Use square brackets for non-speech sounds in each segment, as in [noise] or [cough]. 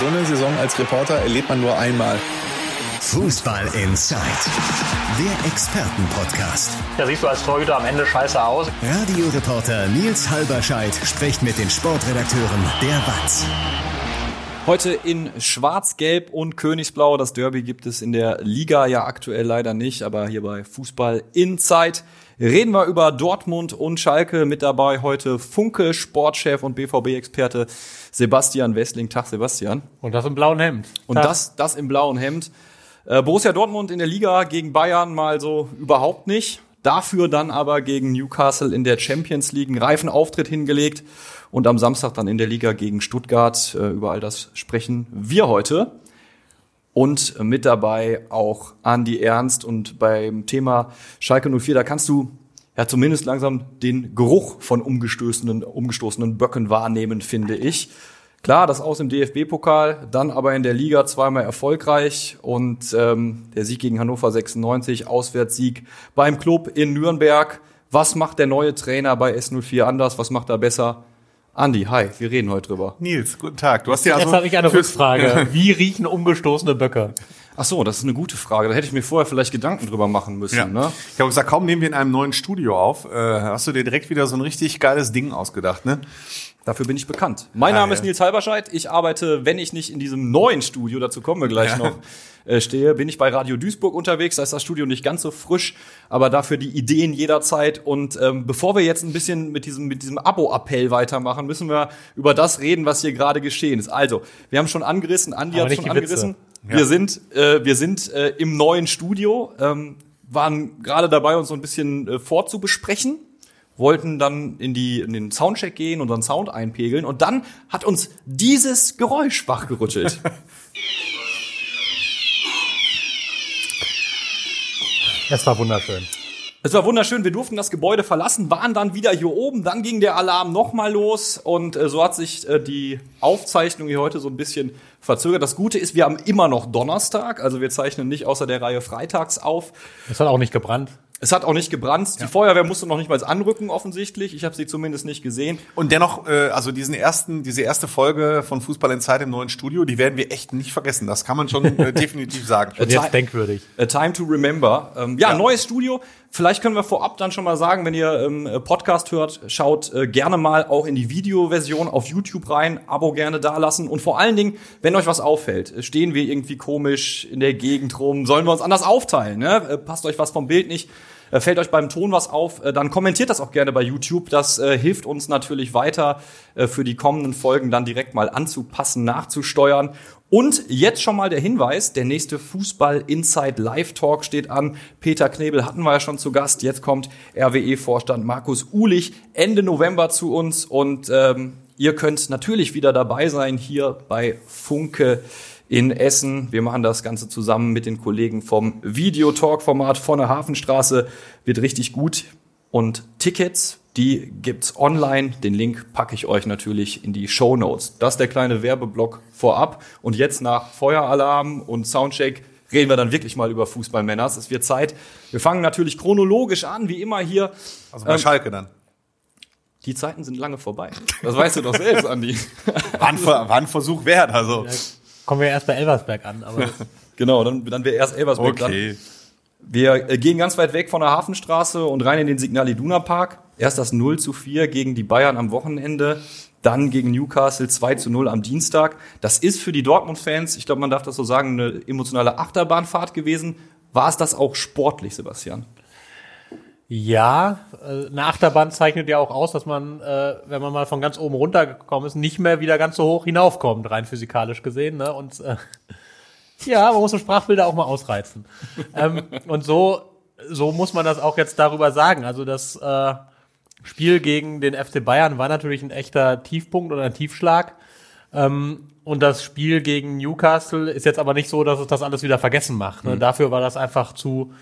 So eine Saison als Reporter erlebt man nur einmal. Fußball Inside, der Expertenpodcast. Da siehst du als Torhüter am Ende scheiße aus. Radioreporter Nils Halberscheid spricht mit den Sportredakteuren der WAZ. Heute in Schwarz-Gelb und Königsblau. Das Derby gibt es in der Liga ja aktuell leider nicht, aber hier bei Fußball Inside reden wir über Dortmund und Schalke. Mit dabei heute Funke, Sportchef und BVB-Experte Sebastian Westling. Tag, Sebastian. Und das im blauen Hemd. Und das, das im blauen Hemd. Äh, Borussia Dortmund in der Liga gegen Bayern mal so überhaupt nicht. Dafür dann aber gegen Newcastle in der Champions League einen reifen Auftritt hingelegt und am Samstag dann in der Liga gegen Stuttgart. Äh, über all das sprechen wir heute. Und mit dabei auch Andi Ernst und beim Thema Schalke 04, da kannst du ja zumindest langsam den Geruch von umgestoßenen, umgestoßenen Böcken wahrnehmen, finde ich. Klar, das aus im DFB-Pokal, dann aber in der Liga zweimal erfolgreich und ähm, der Sieg gegen Hannover 96, Auswärtssieg beim Club in Nürnberg. Was macht der neue Trainer bei S04 anders? Was macht er besser? Andi, hi, wir reden heute drüber. Nils, guten Tag. Du hast ja Jetzt also habe ich eine Rückfrage. [laughs] Wie riechen umgestoßene Böcke? Ach so, das ist eine gute Frage. Da hätte ich mir vorher vielleicht Gedanken drüber machen müssen. Ja. Ne? Ich habe gesagt, kaum nehmen wir in einem neuen Studio auf, äh, hast du dir direkt wieder so ein richtig geiles Ding ausgedacht, ne? Dafür bin ich bekannt. Mein Ah, Name ja. ist Nils Halberscheid. Ich arbeite, wenn ich nicht in diesem neuen Studio, dazu kommen wir gleich noch, äh, stehe, bin ich bei Radio Duisburg unterwegs. Da ist das Studio nicht ganz so frisch, aber dafür die Ideen jederzeit. Und ähm, bevor wir jetzt ein bisschen mit diesem, mit diesem Abo-Appell weitermachen, müssen wir über das reden, was hier gerade geschehen ist. Also, wir haben schon angerissen, Andi Aber hat schon angerissen. Wir sind, äh, wir sind äh, im neuen Studio, ähm, waren gerade dabei, uns so ein bisschen äh, vorzubesprechen wollten dann in, die, in den Soundcheck gehen, unseren Sound einpegeln und dann hat uns dieses Geräusch wachgerüttelt. [laughs] Es war wunderschön. Es war wunderschön, wir durften das Gebäude verlassen, waren dann wieder hier oben, dann ging der Alarm nochmal los und äh, so hat sich äh, die Aufzeichnung hier heute so ein bisschen verzögert. Das Gute ist, wir haben immer noch Donnerstag, also wir zeichnen nicht außer der Reihe freitags auf. Es hat auch nicht gebrannt. Es hat auch nicht gebrannt. Die Feuerwehr musste noch nicht mal anrücken, offensichtlich. Ich habe sie zumindest nicht gesehen. Und dennoch, äh, also diesen ersten, diese erste Folge von Fußball in Zeit im neuen Studio, die werden wir echt nicht vergessen. Das kann man schon äh, [laughs] definitiv sagen. Jetzt denkwürdig. A Time to Remember. Ähm, ja, Ja. neues Studio. Vielleicht können wir vorab dann schon mal sagen, wenn ihr ähm, Podcast hört, schaut äh, gerne mal auch in die Videoversion auf YouTube rein, Abo gerne dalassen und vor allen Dingen, wenn euch was auffällt, äh, stehen wir irgendwie komisch in der Gegend rum, sollen wir uns anders aufteilen, ne? Äh, passt euch was vom Bild nicht, äh, fällt euch beim Ton was auf, dann kommentiert das auch gerne bei YouTube. Das äh, hilft uns natürlich weiter äh, für die kommenden Folgen dann direkt mal anzupassen, nachzusteuern. Und jetzt schon mal der Hinweis, der nächste Fußball Inside Live Talk steht an. Peter Knebel hatten wir ja schon zu Gast. Jetzt kommt RWE-Vorstand Markus Uhlich Ende November zu uns und ähm, ihr könnt natürlich wieder dabei sein hier bei Funke in Essen. Wir machen das Ganze zusammen mit den Kollegen vom Videotalk-Format von der Hafenstraße. Wird richtig gut. Und Tickets, die gibt's online. Den Link packe ich euch natürlich in die Show Notes. Das ist der kleine Werbeblock vorab. Und jetzt nach Feueralarm und Soundcheck reden wir dann wirklich mal über Fußballmänners. Es wird Zeit. Wir fangen natürlich chronologisch an, wie immer hier. Also bei Schalke dann. Die Zeiten sind lange vorbei. Das weißt du doch selbst, Andi. [laughs] War ein, Versuch wert, also. Kommen wir erst bei Elversberg an. Aber [laughs] Genau, dann, dann wäre erst Elversberg dran. Okay. Wir äh, gehen ganz weit weg von der Hafenstraße und rein in den Signal Iduna Park. Erst das 0 zu 4 gegen die Bayern am Wochenende, dann gegen Newcastle 2 zu 0 am Dienstag. Das ist für die Dortmund-Fans, ich glaube, man darf das so sagen, eine emotionale Achterbahnfahrt gewesen. War es das auch sportlich, Sebastian? ja, äh, eine Achterbahn zeichnet ja auch aus, dass man, äh, wenn man mal von ganz oben runtergekommen ist, nicht mehr wieder ganz so hoch hinaufkommt, rein physikalisch gesehen. Ne? Und äh, [laughs] ja, man muss so Sprachbilder auch mal ausreizen. ähm, und so, so muss man das auch jetzt darüber sagen. Also das äh, Spiel gegen den FC Bayern war natürlich ein echter Tiefpunkt oder ein Tiefschlag. Ähm, und das Spiel gegen Newcastle ist jetzt aber nicht so, dass es das alles wieder vergessen macht. Ne? Dafür war das einfach zu,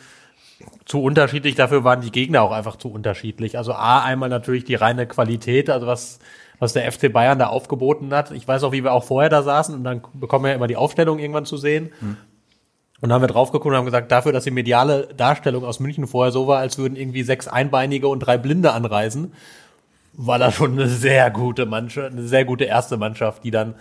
zu unterschiedlich. Dafür waren die Gegner auch einfach zu unterschiedlich. Also A, einmal natürlich die reine Qualität, also was, was der FC Bayern da aufgeboten hat. Ich weiß auch, wie wir auch vorher da saßen und dann bekommen wir ja immer die Aufstellung irgendwann zu sehen. Und dann haben wir drauf geguckt und haben gesagt, dafür, dass die mediale Darstellung aus München vorher so war, als würden irgendwie sechs Einbeinige und drei Blinde anreisen, war da schon eine sehr gute Mannschaft, eine sehr gute erste Mannschaft, die dann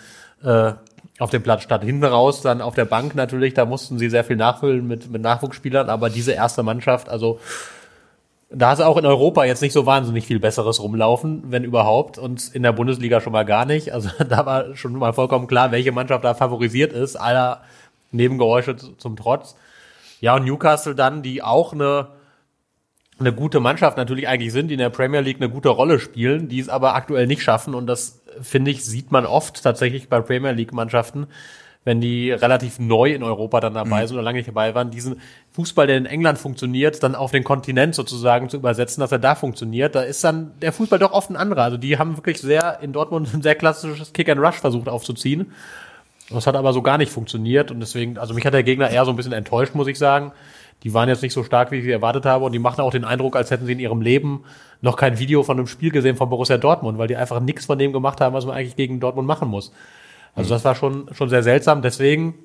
äh, auf dem Platz statt. Hinten raus, dann auf der Bank natürlich, da mussten sie sehr viel nachfüllen mit, mit Nachwuchsspielern, aber diese erste Mannschaft, also da ist auch in Europa jetzt nicht so wahnsinnig viel Besseres rumlaufen, wenn überhaupt, und in der Bundesliga schon mal gar nicht. Also [laughs] da war schon mal vollkommen klar, welche Mannschaft da favorisiert ist, aller Nebengeräusche zum Trotz. Ja, und Newcastle dann, die auch eine, eine gute Mannschaft natürlich eigentlich sind, die in der Premier League eine gute Rolle spielen, die es aber aktuell nicht schaffen. Und das, finde ich, sieht man oft tatsächlich bei Premier League-Mannschaften, wenn die relativ neu in Europa dann dabei sind oder lange nicht dabei waren, diesen Fußball, der in England funktioniert, dann auf den Kontinent sozusagen zu übersetzen, dass er da funktioniert, da ist dann der Fußball doch oft ein anderer. Also die haben wirklich sehr in Dortmund ein sehr klassisches Kick and Rush versucht aufzuziehen. Das hat aber so gar nicht funktioniert und deswegen, also mich hat der Gegner eher so ein bisschen enttäuscht, muss ich sagen. Die waren jetzt nicht so stark, wie ich sie erwartet habe und die machen auch den Eindruck, als hätten sie in ihrem Leben noch kein Video von einem Spiel gesehen von Borussia Dortmund, weil die einfach nichts von dem gemacht haben, was man eigentlich gegen Dortmund machen muss. Also das war schon, schon sehr seltsam. Deswegen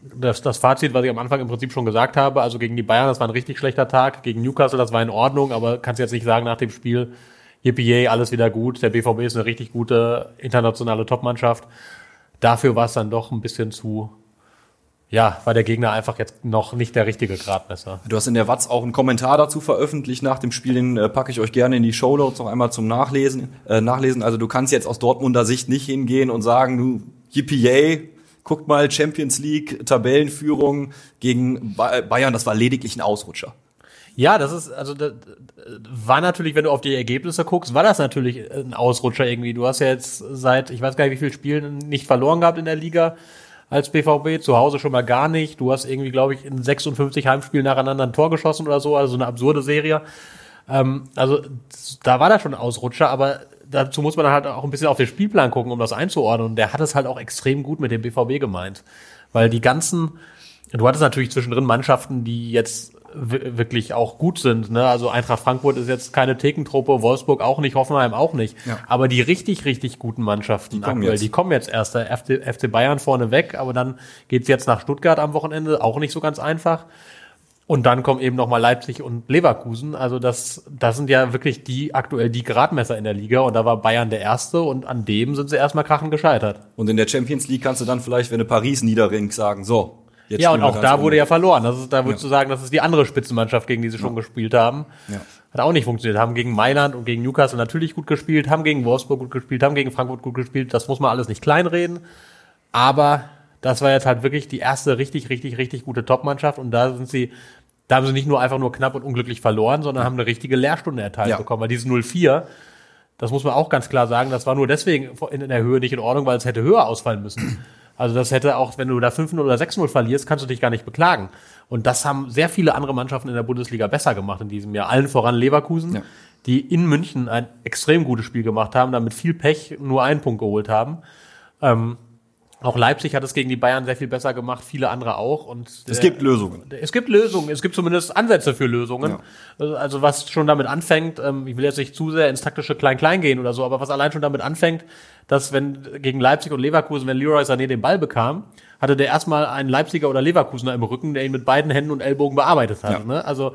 das, das Fazit, was ich am Anfang im Prinzip schon gesagt habe, also gegen die Bayern, das war ein richtig schlechter Tag, gegen Newcastle, das war in Ordnung, aber kannst jetzt nicht sagen nach dem Spiel, yippie, alles wieder gut, der BVB ist eine richtig gute internationale Topmannschaft. Dafür war es dann doch ein bisschen zu, ja, war der Gegner einfach jetzt noch nicht der richtige Gradmesser. Du hast in der Watz auch einen Kommentar dazu veröffentlicht nach dem Spiel, den äh, packe ich euch gerne in die Show Notes noch einmal zum Nachlesen. Äh, nachlesen. Also du kannst jetzt aus Dortmunder Sicht nicht hingehen und sagen, du yippie, guckt mal Champions League Tabellenführung gegen Ba- Bayern, das war lediglich ein Ausrutscher. Ja, das ist, also das war natürlich, wenn du auf die Ergebnisse guckst, war das natürlich ein Ausrutscher irgendwie. Du hast ja jetzt seit, ich weiß gar nicht, wie viele Spielen nicht verloren gehabt in der Liga als BVB, zu Hause schon mal gar nicht. Du hast irgendwie, glaube ich, in 56 Heimspielen nacheinander ein Tor geschossen oder so, also so eine absurde Serie. Ähm, also da war das schon ein Ausrutscher, aber dazu muss man halt auch ein bisschen auf den Spielplan gucken, um das einzuordnen. Und der hat es halt auch extrem gut mit dem BVB gemeint. Weil die ganzen, du hattest natürlich zwischendrin Mannschaften, die jetzt wirklich auch gut sind. Ne? Also Eintracht Frankfurt ist jetzt keine Thekentruppe, Wolfsburg auch nicht, Hoffenheim auch nicht. Ja. Aber die richtig, richtig guten Mannschaften Die kommen aktuell, jetzt. die kommen jetzt erst. Der FC, FC Bayern vorne weg, aber dann geht's jetzt nach Stuttgart am Wochenende, auch nicht so ganz einfach. Und dann kommen eben nochmal Leipzig und Leverkusen. Also das, das sind ja wirklich die aktuell die Gradmesser in der Liga. Und da war Bayern der Erste und an dem sind sie erstmal krachend gescheitert. Und in der Champions League kannst du dann vielleicht, wenn du Paris niederringst, sagen, so. Jetzt ja, und auch da wurde ja verloren. Das ist, da würdest du sagen, das ist die andere Spitzenmannschaft, gegen die sie schon gespielt haben. Ja. Hat auch nicht funktioniert. Haben gegen Mailand und gegen Newcastle natürlich gut gespielt, haben gegen Wolfsburg gut gespielt, haben gegen Frankfurt gut gespielt. Das muss man alles nicht kleinreden. Aber das war jetzt halt wirklich die erste richtig, richtig, richtig gute Top-Mannschaft. Und da sind sie, da haben sie nicht nur einfach nur knapp und unglücklich verloren, sondern haben eine richtige Lehrstunde erteilt Ja. bekommen. Weil dieses 0-4, das muss man auch ganz klar sagen, das war nur deswegen in der Höhe nicht in Ordnung, weil es hätte höher ausfallen müssen. Also das hätte auch, wenn du da 5-0 oder 6-0 verlierst, kannst du dich gar nicht beklagen. Und das haben sehr viele andere Mannschaften in der Bundesliga besser gemacht in diesem Jahr. Allen voran Leverkusen, Ja. die in München ein extrem gutes Spiel gemacht haben, damit viel Pech nur einen Punkt geholt haben. Ähm, auch Leipzig hat es gegen die Bayern sehr viel besser gemacht, viele andere auch. Und Es der- gibt Lösungen. es gibt Lösungen, es gibt zumindest Ansätze für Lösungen. Also was schon damit anfängt, ähm, ich will jetzt nicht zu sehr ins taktische Klein-Klein gehen oder so, aber was allein schon damit anfängt, dass wenn gegen Leipzig und Leverkusen, wenn Leroy Sané den Ball bekam, hatte der erstmal einen Leipziger oder Leverkusener im Rücken, der ihn mit beiden Händen und Ellbogen bearbeitet hat. Ja. Ne? Also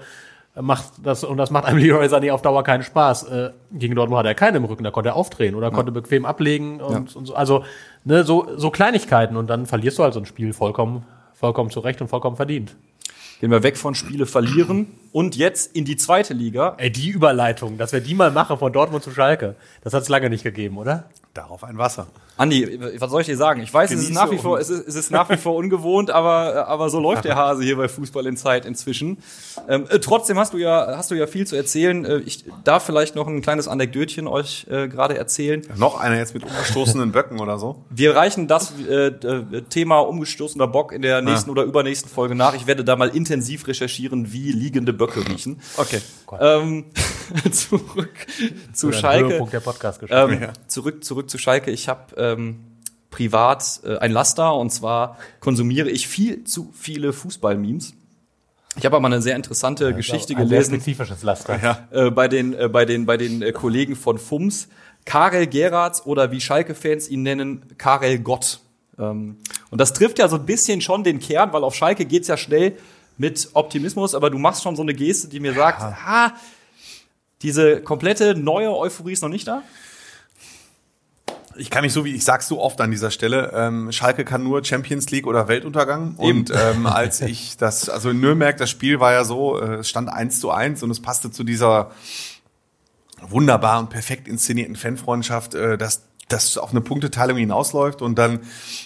macht das und das macht einem [laughs] Leroy Sané auf Dauer keinen Spaß. Äh, gegen Dortmund hat er keinen im Rücken, da konnte er aufdrehen oder konnte bequem ablegen und, und so. Also ne, so, so Kleinigkeiten und dann verlierst du halt so ein Spiel vollkommen, vollkommen zurecht und vollkommen verdient. Gehen wir weg von Spiele verlieren und jetzt in die zweite Liga. Ey, die Überleitung, dass wir die mal machen von Dortmund zu Schalke, das hat es lange nicht gegeben, oder? Darauf ein Wasser. Andi, was soll ich dir sagen? Ich weiß, es ist nach wie vor, es ist, es ist nach wie vor ungewohnt, aber, aber so läuft der [laughs] Hase hier bei Fußball in Zeit inzwischen. Ähm, äh, trotzdem hast du ja, hast du ja viel zu erzählen. Äh, ich darf vielleicht noch ein kleines Anekdötchen euch äh, gerade erzählen. Noch einer jetzt mit umgestoßenen Böcken oder so. Wir reichen das äh, äh, Thema umgestoßener Bock in der nächsten oder übernächsten Folge nach. Ich werde da mal intensiv recherchieren, wie liegende Böcke riechen. Okay. Ähm, [laughs] zurück zu Schalke. Der Podcast-Geschichte. Ähm, zurück, zurück zu Schalke. Ich habe ähm, privat äh, ein Laster und zwar konsumiere ich viel zu viele Fußball-Memes. Ich habe aber eine sehr interessante Geschichte ein sehr gelesen spezifisches Laster. äh, bei den, äh, bei den, bei den äh, Kollegen von FUMS. Karel Geratz oder wie Schalke-Fans ihn nennen, Karel Gott. Ähm, und das trifft ja so ein bisschen schon den Kern, weil auf Schalke geht's ja schnell mit Optimismus, aber du machst schon so eine Geste, die mir sagt, ha, diese komplette neue Euphorie ist noch nicht da. Ich kann mich so wie ich sag's so oft an dieser Stelle. Ähm, Schalke kann nur Champions League oder Weltuntergang. Und ähm, als [laughs] ich das, also in Nürnberg, das Spiel war ja so, äh, es stand eins zu eins und es passte zu dieser wunderbar und perfekt inszenierten Fanfreundschaft, äh, dass das auf eine Punkteteilung hinausläuft und dann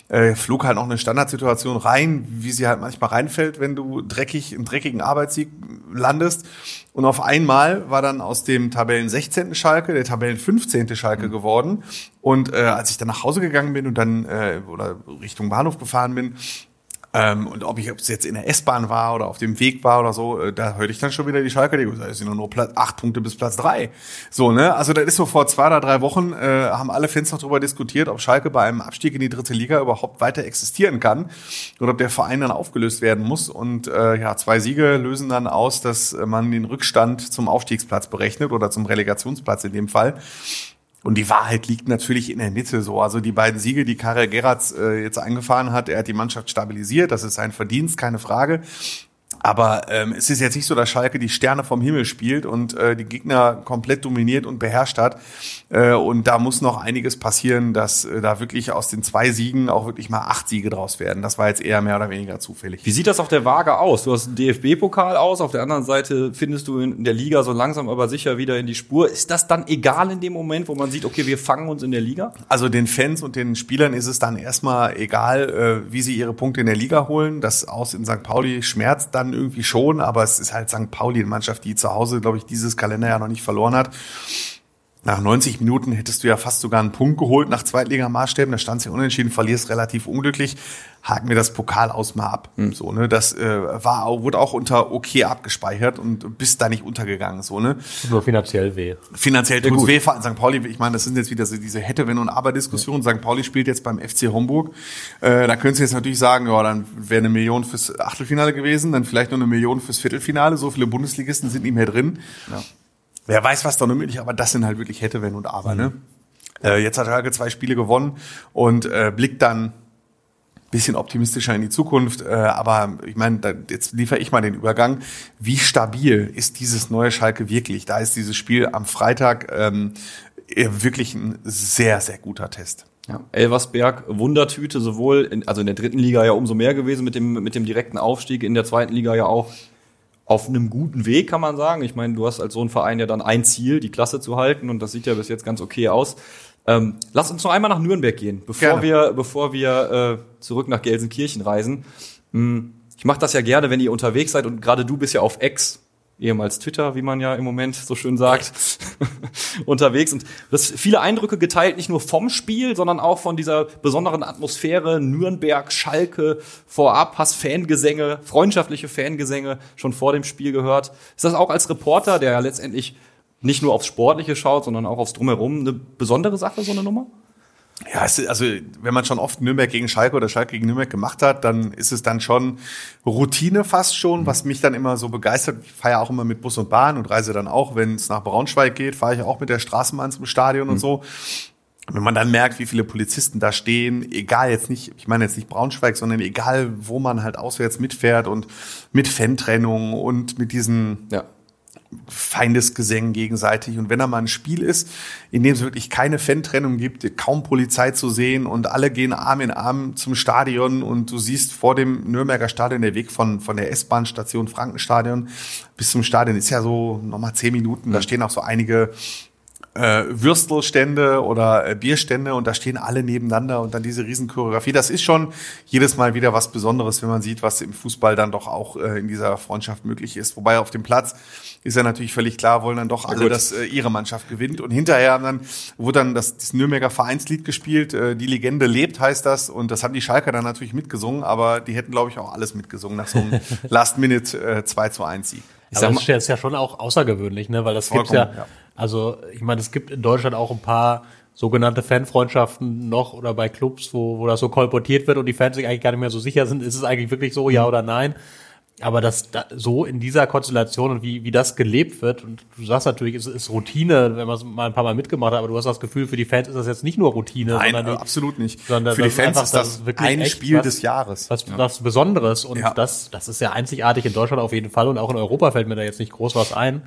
äh, flog halt noch eine Standardsituation rein, wie sie halt manchmal reinfällt, wenn du dreckig im dreckigen Arbeitssieg landest. Und auf einmal war dann aus dem Tabellen 16. Schalke der Tabellen 15. Schalke geworden. Und äh, als ich dann nach Hause gegangen bin und dann äh, oder Richtung Bahnhof gefahren bin, ähm, und ob ich ob es jetzt in der S-Bahn war oder auf dem Weg war oder so, äh, da hörte ich dann schon wieder die Schalke, die gesagt, es sind nur Platz, acht Punkte bis Platz drei. So, ne? Also das ist so vor zwei oder drei Wochen, äh, haben alle Fans noch darüber diskutiert, ob Schalke bei einem Abstieg in die dritte Liga überhaupt weiter existieren kann oder ob der Verein dann aufgelöst werden muss. Und äh, ja, zwei Siege lösen dann aus, dass man den Rückstand zum Aufstiegsplatz berechnet oder zum Relegationsplatz in dem Fall. Und die Wahrheit liegt natürlich in der Mitte so. Also die beiden Siege, die Karel Geratz äh, jetzt eingefahren hat, er hat die Mannschaft stabilisiert. Das ist sein Verdienst, keine Frage. Aber ähm, es ist jetzt nicht so, dass Schalke die Sterne vom Himmel spielt und äh, die Gegner komplett dominiert und beherrscht hat. Äh, und da muss noch einiges passieren, dass äh, da wirklich aus den zwei Siegen auch wirklich mal acht Siege draus werden. Das war jetzt eher mehr oder weniger zufällig. Wie sieht das auf der Waage aus? Du hast einen DFB-Pokal aus, auf der anderen Seite findest du in der Liga so langsam aber sicher wieder in die Spur. Ist das dann egal in dem Moment, wo man sieht, okay, wir fangen uns in der Liga? Also den Fans und den Spielern ist es dann erstmal egal, äh, wie sie ihre Punkte in der Liga holen. Das aus in St. Pauli schmerzt dann irgendwie schon, aber es ist halt St. Pauli, eine Mannschaft, die zu Hause, glaube ich, dieses Kalenderjahr noch nicht verloren hat. Nach 90 Minuten hättest du ja fast sogar einen Punkt geholt nach Zweitligamaßstäben. Da stand es ja unentschieden, verlierst relativ unglücklich. Haken wir das Pokal aus mal ab. So, ne, das äh, war, auch- wurde auch unter okay abgespeichert und bist da nicht untergegangen. So, ne. Nur finanziell weh. Finanziell tut's weh, vor allem St. Pauli, ich meine, das sind jetzt wieder so diese Hätte, Wenn und Aber-Diskussion. St. Pauli spielt jetzt beim FC Homburg. Äh, da könntest du jetzt natürlich sagen, ja, dann wäre eine Million fürs Achtelfinale gewesen, dann vielleicht nur eine Million fürs Viertelfinale. So viele Bundesligisten sind nicht mehr drin. Wer weiß, was da noch möglich, aber das sind halt wirklich Hätte, Wenn und Aber, ne? Äh, jetzt hat Schalke zwei Spiele gewonnen und äh, blickt dann bisschen optimistischer in die Zukunft. Äh, aber ich meine, da, jetzt liefere ich mal den Übergang. Wie stabil ist dieses neue Schalke wirklich? Da ist dieses Spiel am Freitag ähm, äh, wirklich ein sehr, sehr guter Test. Ja. Elversberg, Wundertüte, sowohl in, also in der dritten Liga ja umso mehr gewesen mit dem, mit dem direkten Aufstieg, in der zweiten Liga ja auch auf einem guten Weg, kann man sagen. Ich meine, du hast als so ein Verein ja dann ein Ziel, die Klasse zu halten und das sieht ja bis jetzt ganz okay aus. Ähm, lass uns noch einmal nach Nürnberg gehen, bevor Gerne. wir, bevor wir äh, zurück nach Gelsenkirchen reisen. Hm, Ich mache das ja gerne, wenn ihr unterwegs seid und gerade du bist ja auf X, ehemals Twitter, wie man ja im Moment so schön sagt, [laughs] unterwegs und das viele Eindrücke geteilt, nicht nur vom Spiel, sondern auch von dieser besonderen Atmosphäre Nürnberg, Schalke vorab, hast Fangesänge, freundschaftliche Fangesänge schon vor dem Spiel gehört. Ist das auch als Reporter, der ja letztendlich nicht nur aufs Sportliche schaut, sondern auch aufs Drumherum, eine besondere Sache, so eine Nummer? Ja, es ist, also wenn man schon oft Nürnberg gegen Schalke oder Schalke gegen Nürnberg gemacht hat, dann ist es dann schon Routine fast schon, was mich dann immer so begeistert. Ich fahre ja auch immer mit Bus und Bahn und reise dann auch, wenn es nach Braunschweig geht, fahre ich auch mit der Straßenbahn zum Stadion und so. Wenn man dann merkt, wie viele Polizisten da stehen, egal jetzt nicht, ich meine jetzt nicht Braunschweig, sondern egal, wo man halt auswärts mitfährt und mit Fantrennung und mit diesen Ja. Feindesgesängen gegenseitig. Und wenn da mal ein Spiel ist, in dem es wirklich keine Fan-Trennung gibt, kaum Polizei zu sehen und alle gehen Arm in Arm zum Stadion und du siehst vor dem Nürnberger Stadion der Weg von, von der S-Bahn-Station Frankenstadion bis zum Stadion ist ja so nochmal zehn Minuten. Da stehen auch so einige äh, Würstelstände oder äh, Bierstände und da stehen alle nebeneinander und dann diese Riesenchoreografie. Das ist schon jedes Mal wieder was Besonderes, wenn man sieht, was im Fußball dann doch auch äh, in dieser Freundschaft möglich ist. Wobei auf dem Platz ist ja natürlich völlig klar, wollen dann doch alle, dass äh, ihre Mannschaft gewinnt. Und hinterher haben dann wurde dann das, das Nürnberger Vereinslied gespielt. Äh, die Legende lebt heißt das und das haben die Schalker dann natürlich mitgesungen, aber die hätten glaube ich auch alles mitgesungen nach so einem [laughs] Last Minute äh, 2 zu 1 Sieg. Ich Aber das ist ja- schon auch außergewöhnlich, ne? Weil das gibt's Vollkommen, ja, ja. Also ich meine, es gibt in Deutschland auch ein paar sogenannte Fanfreundschaften noch oder bei Clubs, wo, wo das so kolportiert wird und die Fans sich eigentlich gar nicht mehr so sicher sind, ist es eigentlich wirklich so, Mhm. ja oder nein. Aber das da, so in dieser Konstellation und wie, wie das gelebt wird, und du sagst natürlich, es ist Routine, wenn man es mal ein paar Mal mitgemacht hat, aber du hast das Gefühl, für die Fans ist das jetzt nicht nur Routine, Nein, sondern die, absolut nicht. sondern Für die das ist Fans einfach ist das wirklich ein Spiel was- des Jahres. was, was Besonderes und Ja. das, das ist ja einzigartig in Deutschland auf jeden Fall und auch in Europa fällt mir da jetzt nicht groß was ein.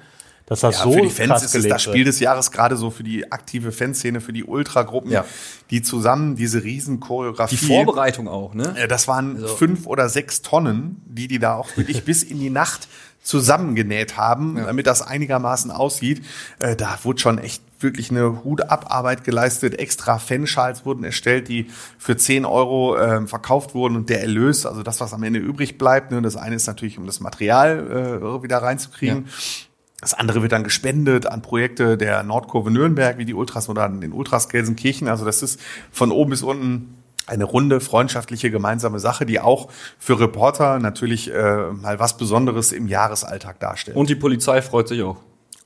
Dass das Ja, so für die Fans krass ist es das Spiel des Jahres gerade so für die aktive Fanszene, für die Ultragruppen, Ja. die zusammen diese riesen Choreografie. Die Vorbereitung auch, ne? Äh, Das waren fünf oder sechs Tonnen, die die da auch wirklich [laughs] bis in die Nacht zusammengenäht haben, damit das einigermaßen aussieht. Äh, Da wurde schon echt wirklich eine Hut-Ab-Arbeit geleistet. Extra Fanschals wurden erstellt, die für 10 Euro ähm, verkauft wurden und der Erlös, also das, was am Ende übrig bleibt, ne, das eine ist natürlich, um das Material äh, wieder reinzukriegen. Das andere wird dann gespendet an Projekte der Nordkurve Nürnberg, wie die Ultras oder an den Ultras Gelsenkirchen. Also das ist von oben bis unten eine runde, freundschaftliche, gemeinsame Sache, die auch für Reporter natürlich äh, mal was Besonderes im Jahresalltag darstellt. Und die Polizei freut sich auch.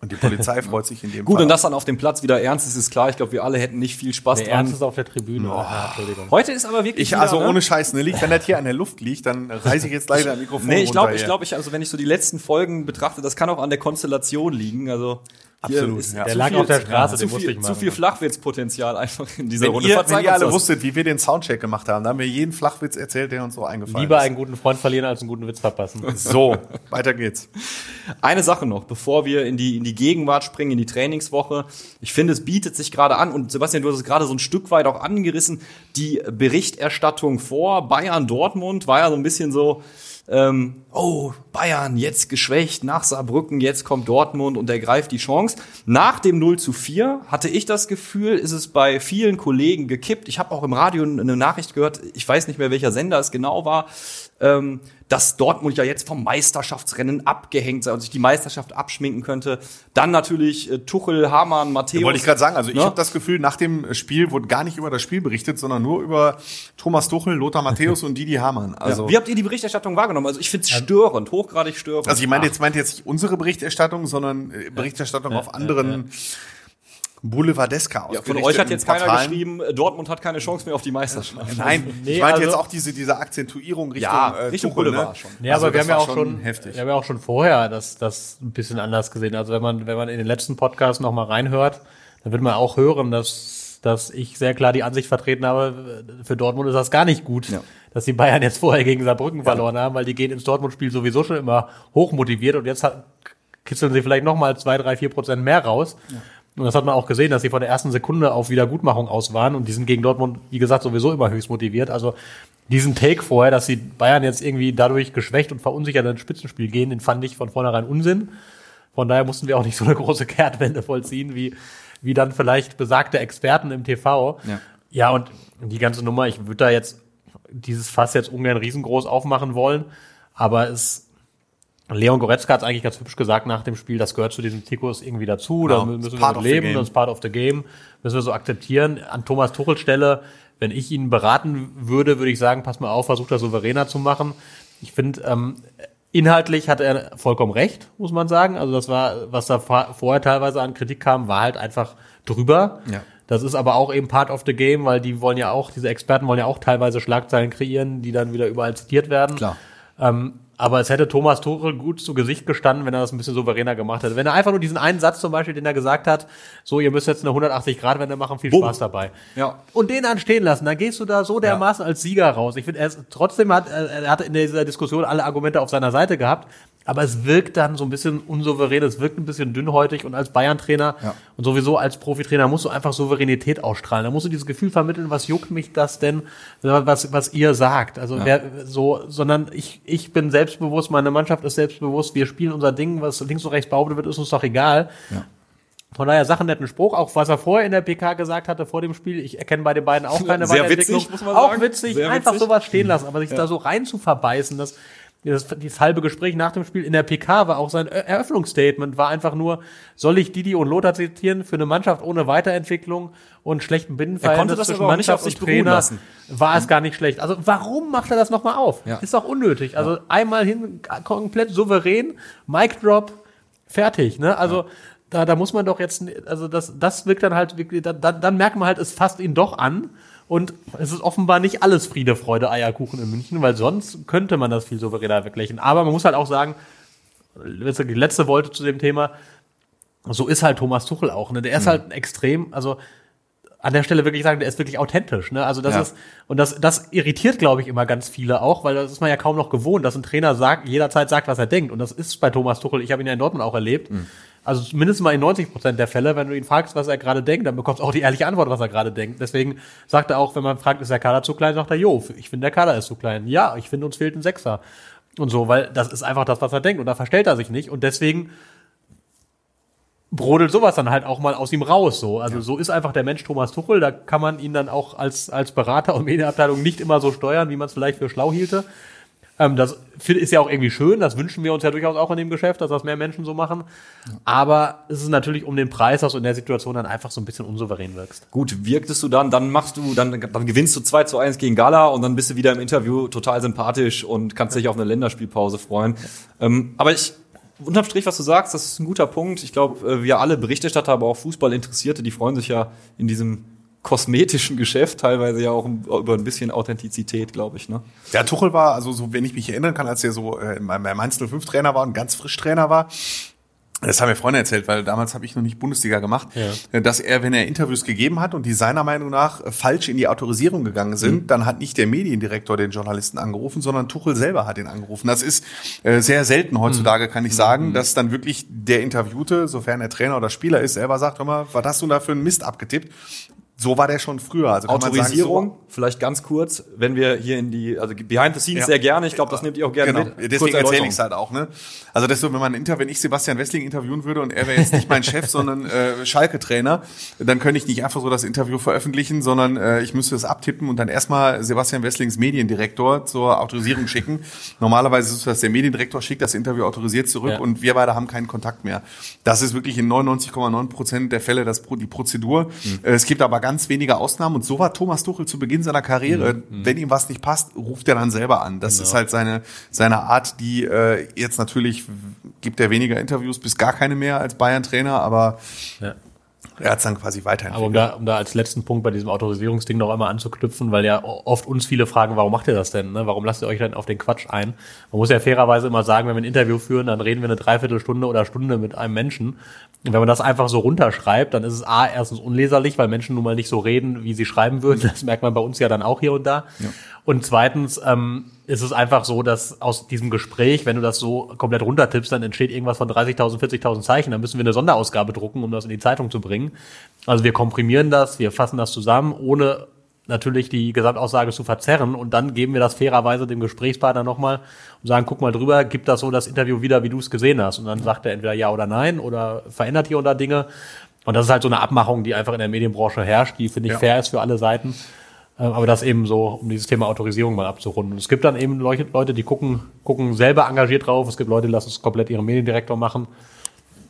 Und die Polizei freut sich in dem Gut, Fall. und dass dann auf dem Platz wieder ernst ist, ist klar. Ich glaube, wir alle hätten nicht viel Spaß Der dran. Ernst ist auf der Tribüne. Ja, Entschuldigung. Heute ist aber wirklich ich, wieder, also ne? ohne Scheiß, ne, liegt, wenn das hier an der Luft liegt, dann reiße ich jetzt leider ein Mikrofon Nee, ich glaube, ich glaube, ich, also wenn ich so die letzten Folgen betrachte, das kann auch an der Konstellation liegen. Also Absolut, ja. Der zu lag viel- auf der Straße, zu den musste viel, ich machen. zu viel Flachwitzpotenzial einfach in dieser wenn Runde. ihr, wenn ihr alle das. wusstet, wie wir den Soundcheck gemacht haben, dann haben wir jeden Flachwitz erzählt, der uns so eingefallen Lieber ist. einen guten Freund verlieren, als einen guten Witz verpassen. So, weiter geht's. Eine Sache noch, bevor wir in die, in die Gegenwart springen, in die Trainingswoche. Ich finde, es bietet sich gerade an, und Sebastian, du hast es gerade so ein Stück weit auch angerissen, die Berichterstattung vor Bayern-Dortmund war ja so ein bisschen so, ähm, oh, Bayern jetzt geschwächt nach Saarbrücken, jetzt kommt Dortmund und ergreift die Chance. Nach dem 0 zu 4 hatte ich das Gefühl, ist es bei vielen Kollegen gekippt. Ich habe auch im Radio eine Nachricht gehört, ich weiß nicht mehr, welcher Sender es genau war, ähm, dass Dortmund ja jetzt vom Meisterschaftsrennen abgehängt sei und sich die Meisterschaft abschminken könnte. Dann natürlich äh, Tuchel, Hamann, Matthäus. Wollte ich gerade sagen, also ich Ne? habe das Gefühl, nach dem Spiel wurde gar nicht über das Spiel berichtet, sondern nur über Thomas Tuchel, Lothar Matthäus und Didi Hamann. Also, Wie habt ihr die Berichterstattung wahrgenommen? Also ich finde es störend, hochgradig störend. also ich meine jetzt meinte jetzt nicht unsere Berichterstattung, sondern äh, Berichterstattung auf anderen Boulevardeska ja, von euch hat jetzt keiner geschrieben, äh, Dortmund hat keine Chance mehr auf die Meisterschaft. [laughs] Nein, Nee, ich meinte also- jetzt auch diese, diese Akzentuierung Richtung, Ja, äh, Richtung Tuchel, Boulevard ne? schon. Ja, Also aber wir das haben ja auch schon heftig. wir haben ja auch schon vorher das, das ein bisschen anders gesehen. Also wenn man, wenn man in den letzten Podcast noch mal reinhört, dann wird man auch hören, dass, dass ich sehr klar die Ansicht vertreten habe, für Dortmund ist das gar nicht gut, Ja. dass die Bayern jetzt vorher gegen Saarbrücken verloren haben, weil die gehen ins Dortmund-Spiel sowieso schon immer hoch motiviert und jetzt hat, kitzeln sie vielleicht noch mal zwei, drei, vier Prozent mehr raus. Und das hat man auch gesehen, dass sie von der ersten Sekunde auf Wiedergutmachung aus waren und die sind gegen Dortmund, wie gesagt, sowieso immer höchst motiviert. Also diesen Take vorher, dass die Bayern jetzt irgendwie dadurch geschwächt und verunsichert ins Spitzenspiel gehen, den fand ich von vornherein Unsinn. Von daher mussten wir auch nicht so eine große Kehrtwende vollziehen, wie, wie dann vielleicht besagte Experten im TV. Ja. ja und die ganze Nummer, ich würde da jetzt dieses Fass jetzt ungern riesengroß aufmachen wollen, aber es Leon Goretzka hat eigentlich ganz hübsch gesagt nach dem Spiel, das gehört zu diesem Tikus irgendwie dazu, da Genau, müssen it's wir leben, das ist part of the game, müssen wir so akzeptieren. An Thomas Tuchel Stelle, wenn ich ihn beraten würde, würde ich sagen, pass mal auf, versuch das souveräner zu machen. Ich finde, ähm, inhaltlich hat er vollkommen recht, muss man sagen. Also das war, was da vor- vorher teilweise an Kritik kam, war halt einfach drüber. Ja. Das ist aber auch eben part of the game, weil die wollen ja auch, diese Experten wollen ja auch teilweise Schlagzeilen kreieren, die dann wieder überall zitiert werden. Klar. Ähm, aber es hätte Thomas Tuchel gut zu Gesicht gestanden, wenn er das ein bisschen souveräner gemacht hätte. Wenn er einfach nur diesen einen Satz zum Beispiel, den er gesagt hat, so, ihr müsst jetzt eine 180-Grad-Wende machen, viel Bumm. Spaß dabei. Ja. Und den dann stehen lassen, dann gehst du da so dermaßen als Sieger raus. Ich finde, er ist, trotzdem hat, er er hat in dieser Diskussion alle Argumente auf seiner Seite gehabt, aber es wirkt dann so ein bisschen unsouverän, es wirkt ein bisschen dünnhäutig und als Bayern-Trainer Ja. und sowieso als Profitrainer musst du einfach Souveränität ausstrahlen. Da musst du dieses Gefühl vermitteln, was juckt mich das denn, was, was ihr sagt. Also wer, so, sondern ich, ich bin selbstbewusst, meine Mannschaft ist selbstbewusst, wir spielen unser Ding, was links und rechts behauptet wird, ist uns doch egal. Von daher Sachen netten Spruch, auch was er vorher in der PK gesagt hatte vor dem Spiel. Ich erkenne bei den beiden auch keine Sehr Weiterentwicklung. witzig, muss man auch sagen. witzig, Sehr einfach witzig. sowas stehen lassen, aber sich da so rein zu verbeißen, das, das, dieses halbe Gespräch nach dem Spiel in der PK war auch sein Er- Eröffnungsstatement, war einfach nur, soll ich Didi und Lothar zitieren, für eine Mannschaft ohne Weiterentwicklung und schlechten Binnenverhältnis zwischen Mannschaft und Trainer, lassen. war es gar nicht schlecht. Also warum macht er das nochmal auf? Ja. Ist doch unnötig. Also einmal hin, komplett souverän, Mic Drop, fertig. Ne? Also da, da muss man doch jetzt, also das, das wirkt dann halt wirklich, dann, dann, dann merkt man halt, es fasst ihn doch an. Und es ist offenbar nicht alles Friede, Freude, Eierkuchen in München, weil sonst könnte man das viel souveräner weglächeln. Aber man muss halt auch sagen, die letzte Wolte zu dem Thema, so ist halt Thomas Tuchel auch. Ne? Der ist halt ein extrem, also an der Stelle wirklich sagen, der ist wirklich authentisch. Ne? Also das Ja. ist und das das irritiert, glaube ich, immer ganz viele auch, weil das ist man ja kaum noch gewohnt, dass ein Trainer sagt, jederzeit sagt, was er denkt. Und das ist bei Thomas Tuchel. Ich habe ihn ja in Dortmund auch erlebt. Also zumindest mal in 90 Prozent der Fälle, wenn du ihn fragst, was er gerade denkt, dann bekommst du auch die ehrliche Antwort, was er gerade denkt. Deswegen sagt er auch, wenn man fragt, ist der Kader zu klein, sagt er, jo, ich finde der Kader ist zu klein. Ja, ich finde uns fehlt ein Sechser. Und so, weil das ist einfach das, was er denkt. Und da verstellt er sich nicht. Und deswegen brodelt sowas dann halt auch mal aus ihm raus. So, also so ist einfach der Mensch Thomas Tuchel. Da kann man ihn dann auch als als Berater und Medienabteilung nicht immer so steuern, wie man es vielleicht für schlau hielte. Ähm, das ist ja auch irgendwie schön. Das wünschen wir uns ja durchaus auch in dem Geschäft, dass das mehr Menschen so machen. Aber es ist natürlich um den Preis, dass du in der Situation dann einfach so ein bisschen unsouverän wirkst. Gut, wirktest du dann, dann machst du, dann, dann gewinnst du 2 zu 1 gegen Gala und dann bist du wieder im Interview total sympathisch und kannst dich auf eine Länderspielpause freuen. Ähm, aber ich, unterm Strich, was du sagst, das ist ein guter Punkt. Ich glaube, wir alle Berichterstatter, aber auch Fußballinteressierte, die freuen sich ja in diesem kosmetischen Geschäft teilweise ja auch über ein bisschen Authentizität, glaube ich. Ne? Der Tuchel war, also so, wenn ich mich erinnern kann, als er so äh, bei Mainz 05 Trainer war und ganz frisch Trainer war, das haben mir Freunde erzählt, weil damals habe ich noch nicht Bundesliga gemacht, ja. dass er, wenn er Interviews gegeben hat und die seiner Meinung nach falsch in die Autorisierung gegangen sind, mhm. dann hat nicht der Mediendirektor den Journalisten angerufen, sondern Tuchel selber hat ihn angerufen. Das ist äh, sehr selten heutzutage, kann ich sagen, mhm. dass dann wirklich der Interviewte, sofern er Trainer oder Spieler ist, selber sagt, hör mal, was hast du da für einen Mist abgetippt? So war der schon früher. Also Autorisierung, sagen, so vielleicht ganz kurz, wenn wir hier in die, also Behind the Scenes ja. sehr gerne, ich glaube, das nehmt ihr auch gerne genau. mit. Deswegen erzähle ich es halt auch. Ne? Also das so, wenn man Inter, wenn ich Sebastian Wessling interviewen würde und er wäre jetzt nicht mein Chef, [laughs] sondern äh, Schalke-Trainer, dann könnte ich nicht einfach so das Interview veröffentlichen, sondern äh, ich müsste es abtippen und dann erstmal Sebastian Wesslings Mediendirektor zur Autorisierung schicken. Normalerweise ist es so, dass der Mediendirektor schickt das Interview autorisiert zurück ja. und wir beide haben keinen Kontakt mehr. Das ist wirklich in 99,9 Prozent der Fälle das, die Prozedur. Mhm. Es gibt aber ganz wenige Ausnahmen und so war Thomas Tuchel zu Beginn seiner Karriere. Mhm. Wenn ihm was nicht passt, ruft er dann selber an. Das genau. ist halt seine, seine Art, die äh, jetzt natürlich gibt er weniger Interviews bis gar keine mehr als Bayern-Trainer, aber ja. Er hat es dann quasi weiterentwickelt. Aber um da, um da als letzten Punkt bei diesem Autorisierungsding noch einmal anzuknüpfen, weil ja oft uns viele fragen, warum macht ihr das denn? Ne? Warum lasst ihr euch denn auf den Quatsch ein? Man muss ja fairerweise immer sagen, wenn wir ein Interview führen, dann reden wir eine Dreiviertelstunde oder Stunde mit einem Menschen. Und wenn man das einfach so runterschreibt, dann ist es A, erstens unleserlich, weil Menschen nun mal nicht so reden, wie sie schreiben würden. Das merkt man bei uns ja dann auch hier und da. Ja. Und zweitens ähm, ist es einfach so, dass aus diesem Gespräch, wenn du das so komplett runtertippst, dann entsteht irgendwas von 30.000, 40.000 Zeichen. Dann müssen wir eine Sonderausgabe drucken, um das in die Zeitung zu bringen. Also wir komprimieren das, wir fassen das zusammen, ohne natürlich die Gesamtaussage zu verzerren und dann geben wir das fairerweise dem Gesprächspartner nochmal und sagen, guck mal drüber, gib das so das Interview wieder, wie du es gesehen hast. Und dann sagt er entweder ja oder nein oder verändert hier unter Dinge. Und das ist halt so eine Abmachung, die einfach in der Medienbranche herrscht, die finde ich ja. fair ist für alle Seiten. Ähm, aber das eben so, um dieses Thema Autorisierung mal abzurunden. Und es gibt dann eben Leute, die gucken, gucken selber engagiert drauf. Es gibt Leute, die lassen es komplett ihren Mediendirektor machen.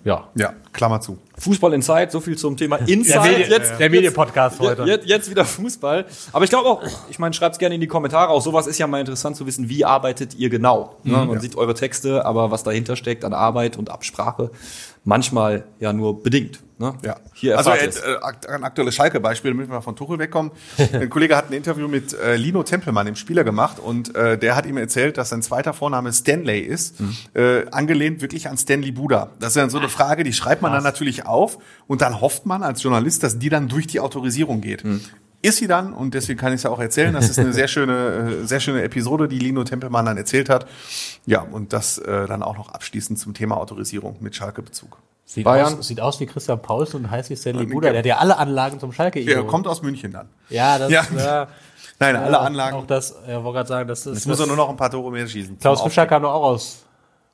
Ja. Ja, Klammer zu. Fußball Inside, so viel zum Thema Inside. Der, jetzt, der Medienpodcast heute. Jetzt, jetzt wieder Fußball. Aber ich glaube auch, ich meine, schreibt's gerne in die Kommentare. Auch sowas ist ja mal interessant zu wissen, wie arbeitet ihr genau? Ne? Mhm, Man ja. sieht eure Texte, aber was dahinter steckt an Arbeit und Absprache, manchmal ja nur bedingt. Ne? Ja. Hier also äh, ein aktuelles Schalke-Beispiel, damit wir von Tuchel wegkommen. [laughs] ein Kollege hat ein Interview mit äh, Lino Tempelmann, dem Spieler, gemacht und äh, der hat ihm erzählt, dass sein zweiter Vorname Stanley ist, mhm. äh, angelehnt wirklich an Stanley Buda. Das ist dann so eine Frage, die schreibt man dann natürlich auf und dann hofft man als Journalist, dass die dann durch die Autorisierung geht. Mhm ist sie dann und deswegen kann ich es ja auch erzählen. Das ist eine sehr schöne, äh, sehr schöne Episode, die Lino Tempelmann dann erzählt hat. Ja, und das äh, dann auch noch abschließend zum Thema Autorisierung mit Schalke-Bezug. Sieht Bayern. Aus, sieht aus wie Christian Paulsen und heißt wie Stanley Buda. Der hat ja alle Anlagen zum Schalke. Der kommt aus München dann. Ja, das ja. Äh, Nein, alle Anlagen. Auch das, ja, wollte gerade sagen, das ist. Jetzt muss er nur noch ein paar Tore mehr schießen. Klaus Fischer kam doch auch aus.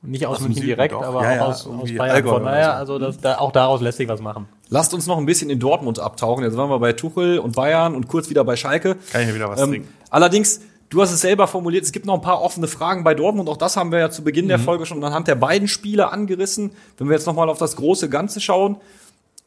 Nicht aus, aus München direkt, doch. aber ja, auch aus, aus Bayern. Allgäu Von daher, also das, da, auch daraus lässt sich was machen. Lasst uns noch ein bisschen in Dortmund abtauchen. Jetzt waren wir bei Tuchel und Bayern und kurz wieder bei Schalke. Kann ich ja wieder was ähm, trinken. Allerdings Du hast es selber formuliert, es gibt noch ein paar offene Fragen bei Dortmund. Auch das haben wir ja zu Beginn mhm. der Folge schon anhand der beiden Spiele angerissen. Wenn wir jetzt nochmal auf das große Ganze schauen.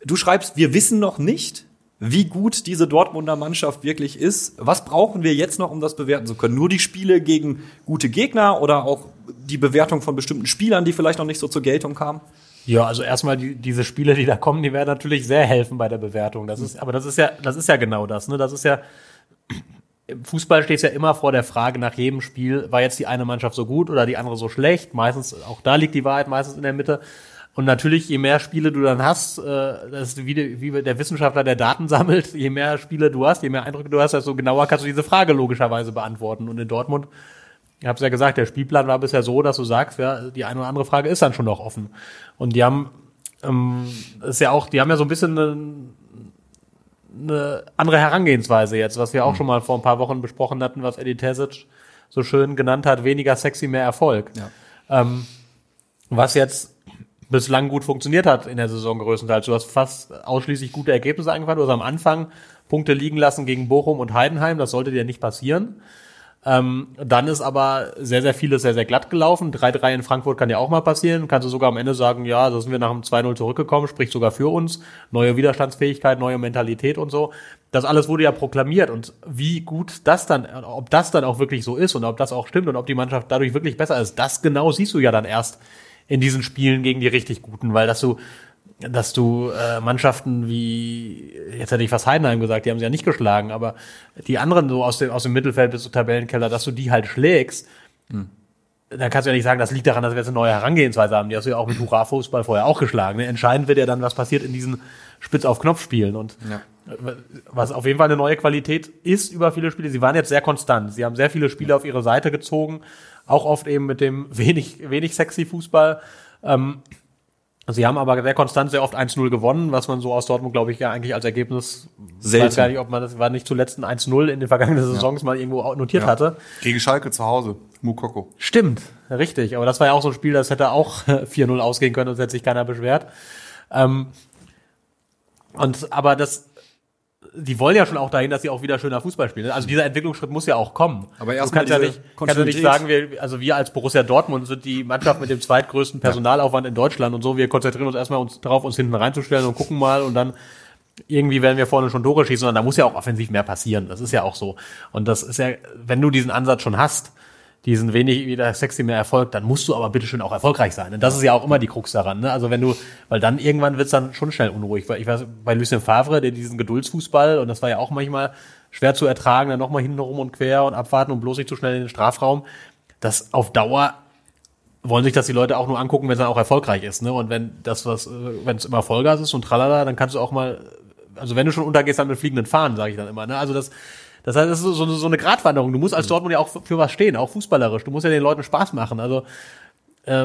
Du schreibst, wir wissen noch nicht, wie gut diese Dortmunder Mannschaft wirklich ist. Was brauchen wir jetzt noch, um das bewerten zu können? Nur die Spiele gegen gute Gegner oder auch die Bewertung von bestimmten Spielern, die vielleicht noch nicht so zur Geltung kamen? Ja, also erstmal die, diese Spiele, die da kommen, die werden natürlich sehr helfen bei der Bewertung. Das ist, aber das ist ja, das ist ja genau das. Ne? Das ist ja im Fußball steht es ja immer vor der Frage nach jedem Spiel, war jetzt die eine Mannschaft so gut oder die andere so schlecht? Meistens, auch da liegt die Wahrheit meistens in der Mitte. Und natürlich, je mehr Spiele du dann hast, äh, das ist wie, wie der Wissenschaftler, der Daten sammelt, je mehr Spiele du hast, je mehr Eindrücke du hast, desto genauer kannst du diese Frage logischerweise beantworten. Und in Dortmund, ich habe es ja gesagt, der Spielplan war bisher so, dass du sagst, ja, die eine oder andere Frage ist dann schon noch offen. Und die haben ähm, ist ja auch, die haben ja so ein bisschen eine, eine andere Herangehensweise jetzt, was wir auch schon mal vor ein paar Wochen besprochen hatten, was Eddie Tesic so schön genannt hat, weniger sexy, mehr Erfolg. Ja. Ähm, was jetzt bislang gut funktioniert hat in der Saison größtenteils. Du hast fast ausschließlich gute Ergebnisse eingefahren. Du hast am Anfang Punkte liegen lassen gegen Bochum und Heidenheim. Das sollte dir nicht passieren. Ähm, dann ist aber sehr, sehr vieles sehr, sehr glatt gelaufen. 3-3 in Frankfurt kann ja auch mal passieren. Kannst du sogar am Ende sagen, ja, da sind wir nach dem 2-0 zurückgekommen, spricht sogar für uns. Neue Widerstandsfähigkeit, neue Mentalität und so. Das alles wurde ja proklamiert und wie gut das dann, ob das dann auch wirklich so ist und ob das auch stimmt und ob die Mannschaft dadurch wirklich besser ist, das genau siehst du ja dann erst in diesen Spielen gegen die richtig Guten, weil dass du dass du äh, Mannschaften wie, jetzt hätte ich fast Heidenheim gesagt, die haben sie ja nicht geschlagen, aber die anderen so aus dem, aus dem Mittelfeld bis zum Tabellenkeller, dass du die halt schlägst, Hm. dann kannst du ja nicht sagen, das liegt daran, dass wir jetzt eine neue Herangehensweise haben. Die hast du ja auch mit Hurra-Fußball vorher auch geschlagen. Ne? Entscheidend wird ja dann, was passiert in diesen Spitz-auf-Knopf-Spielen. Und Ja. was auf jeden Fall eine neue Qualität ist über viele Spiele. Sie waren jetzt sehr konstant. Sie haben sehr viele Spiele auf ihre Seite gezogen, auch oft eben mit dem [laughs] wenig, wenig sexy Fußball. Ähm, sie haben aber sehr konstant sehr oft 1-0 gewonnen, was man so aus Dortmund, glaube ich, ja eigentlich als Ergebnis, Selten. weiß gar nicht, ob man das war nicht zuletzt ein 1-0 in den vergangenen Saisons mal irgendwo notiert hatte. Gegen Schalke zu Hause. Mukoko. Stimmt, richtig. Aber das war ja auch so ein Spiel, das hätte auch [laughs] 4-0 ausgehen können und hätte sich keiner beschwert. Ähm, und aber das, die wollen ja schon auch dahin, dass sie auch wieder schöner Fußball spielen. ne? Also dieser Entwicklungsschritt muss ja auch kommen. Aber du erstmal kannst ja nicht, kannst ja nicht sagen, wir, also wir als Borussia Dortmund sind die Mannschaft mit dem zweitgrößten Personalaufwand in Deutschland und so. Wir konzentrieren uns erstmal uns darauf, uns hinten reinzustellen und gucken mal und dann irgendwie werden wir vorne schon Tore schießen, sondern da muss ja auch offensiv mehr passieren. Das ist ja auch so. Und das ist ja, wenn du diesen Ansatz schon hast, diesen wenig wieder sexy mehr Erfolg, dann musst du aber bitteschön auch erfolgreich sein. Und das ist ja auch immer die Krux daran. Ne? Also wenn du, weil dann irgendwann wird's dann schon schnell unruhig. Weil ich weiß, bei Lucien Favre, der diesen Geduldsfußball, und das war ja auch manchmal schwer zu ertragen, dann nochmal hinten rum und quer und abwarten und bloß nicht zu schnell in den Strafraum, das auf Dauer wollen sich das die Leute auch nur angucken, wenn es dann auch erfolgreich ist. Ne? Und wenn das was, äh, wenn es immer Vollgas ist und tralala, dann kannst du auch mal, also wenn du schon untergehst, dann mit fliegenden Fahnen, sage ich dann immer. Ne? Also das, das heißt, das ist so, so eine Gratwanderung. Du musst als Dortmund ja auch für, was stehen, auch fußballerisch. Du musst ja den Leuten Spaß machen. Also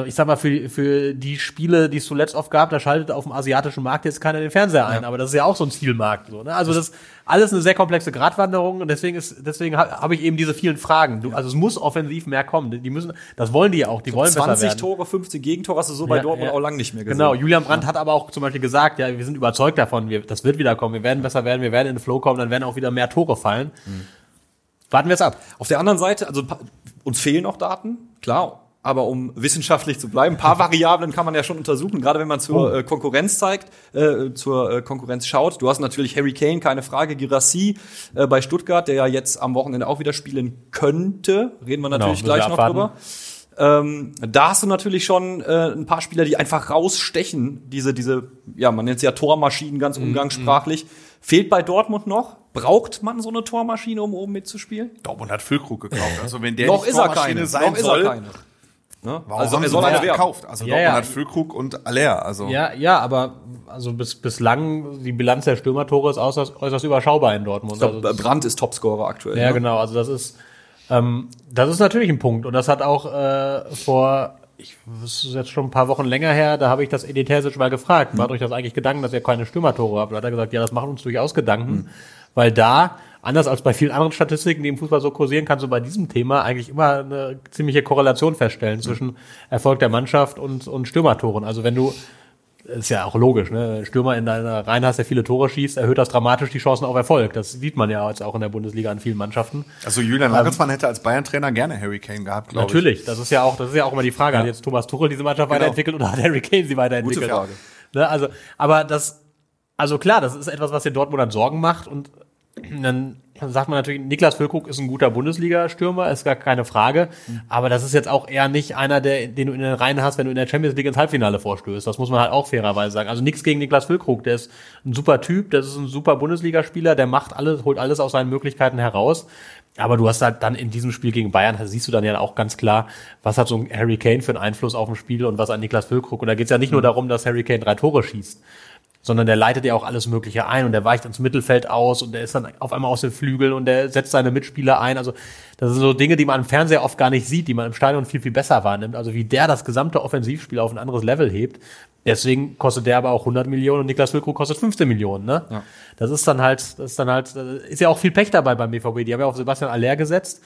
ich sag mal, für, für die Spiele, die es zuletzt oft gab, da schaltet auf dem asiatischen Markt jetzt keiner den Fernseher ein. Aber das ist ja auch so ein Zielmarkt. So, ne? Also das ist alles eine sehr komplexe Gratwanderung und deswegen ist, deswegen ha- habe ich eben diese vielen Fragen. Du, also es muss offensiv mehr kommen. Die müssen, das wollen die ja auch. Die wollen besser 20 werden. Tore, 15 Gegentore hast du so bei Ja, Dortmund ja. auch lang nicht mehr gesehen. Genau, Julian Brandt hat aber auch zum Beispiel gesagt, ja, wir sind überzeugt davon, wir, das wird wieder kommen, wir werden besser werden, wir werden in den Flow kommen, dann werden auch wieder mehr Tore fallen. Warten wir es ab. Auf der anderen Seite, also uns fehlen noch Daten, klar. Aber um wissenschaftlich zu bleiben, ein paar [laughs] Variablen kann man ja schon untersuchen, gerade wenn man zur äh, Konkurrenz zeigt, äh, zur äh, Konkurrenz schaut. Du hast natürlich Harry Kane, keine Frage, Girassi äh, bei Stuttgart, der ja jetzt am Wochenende auch wieder spielen könnte. Reden wir natürlich Genau, gleich noch drüber. Ähm, da hast du natürlich schon äh, ein paar Spieler, die einfach rausstechen. Diese, diese, ja, man nennt sie ja Tormaschinen Mhm, ganz umgangssprachlich. Fehlt bei Dortmund noch? Braucht man so eine Tormaschine, um oben mitzuspielen? Dortmund hat Füllkrug gekauft. Also wenn der noch die ist er Tormaschine keine. sein noch ist soll, er keine. Ne? warum Also haben er sie soll den eine werden. gekauft? Also Ja, Dortmund ja. hat Füllkrug und Aller. Also Ja, ja, aber also bis, bislang, die Bilanz der Stürmertore ist äußerst, äußerst überschaubar in Dortmund. Ich glaub, Also Brandt ist Topscorer aktuell. Ja, ne? genau. Also das ist, ähm, das ist natürlich ein Punkt. Und das hat auch äh, vor, ich, das ist jetzt schon ein paar Wochen länger her, da habe ich das Edi Terzic mal gefragt, macht euch das eigentlich Gedanken, dass ihr keine Stürmertore habt? Da hat er gesagt, ja, das macht uns durchaus Gedanken, weil da, anders als bei vielen anderen Statistiken, die im Fußball so kursieren, kannst du bei diesem Thema eigentlich immer eine ziemliche Korrelation feststellen zwischen Erfolg der Mannschaft und, und Stürmertoren. Also wenn du ist ja auch logisch, ne? Stürmer in deiner Reihe hast, der viele Tore schießt, erhöht das dramatisch die Chancen auf Erfolg. Das sieht man ja jetzt auch in der Bundesliga an vielen Mannschaften. Also Julian Nagelsmann hätte als Bayern-Trainer gerne Harry Kane gehabt, glaube ich. Natürlich, das ist ja auch, das ist ja auch immer die Frage, hat jetzt Thomas Tuchel diese Mannschaft weiterentwickelt oder hat Harry Kane sie weiterentwickelt? Gute Frage. Ne, also, aber das, also klar, das ist etwas, was den Dortmundern Sorgen macht und dann sagt man natürlich, Niklas Füllkrug ist ein guter Bundesliga-Stürmer, ist gar keine Frage. Aber das ist jetzt auch eher nicht einer, der, den du in den Reihen hast, wenn du in der Champions League ins Halbfinale vorstößt. Das muss man halt auch fairerweise sagen. Also nichts gegen Niklas Füllkrug. Der ist ein super Typ, das ist ein super Bundesligaspieler, der macht alles, holt alles aus seinen Möglichkeiten heraus. Aber du hast halt dann in diesem Spiel gegen Bayern, siehst du dann ja auch ganz klar, was hat so ein Harry Kane für einen Einfluss auf ein Spiel und was an Niklas Füllkrug. Und da geht es ja nicht nur darum, dass Harry Kane drei Tore schießt, sondern der leitet ja auch alles Mögliche ein und der weicht ins Mittelfeld aus und der ist dann auf einmal aus den Flügeln und der setzt seine Mitspieler ein. Also das sind so Dinge, die man im Fernseher oft gar nicht sieht, die man im Stadion viel, viel besser wahrnimmt. Also wie der das gesamte Offensivspiel auf ein anderes Level hebt. Deswegen kostet der aber auch 100 Millionen und Niklas Füllkrug kostet 15 Millionen. Ne? Ja. Das ist dann halt, das ist dann halt, ist ja auch viel Pech dabei beim BVB. Die haben ja auf Sebastian Aller gesetzt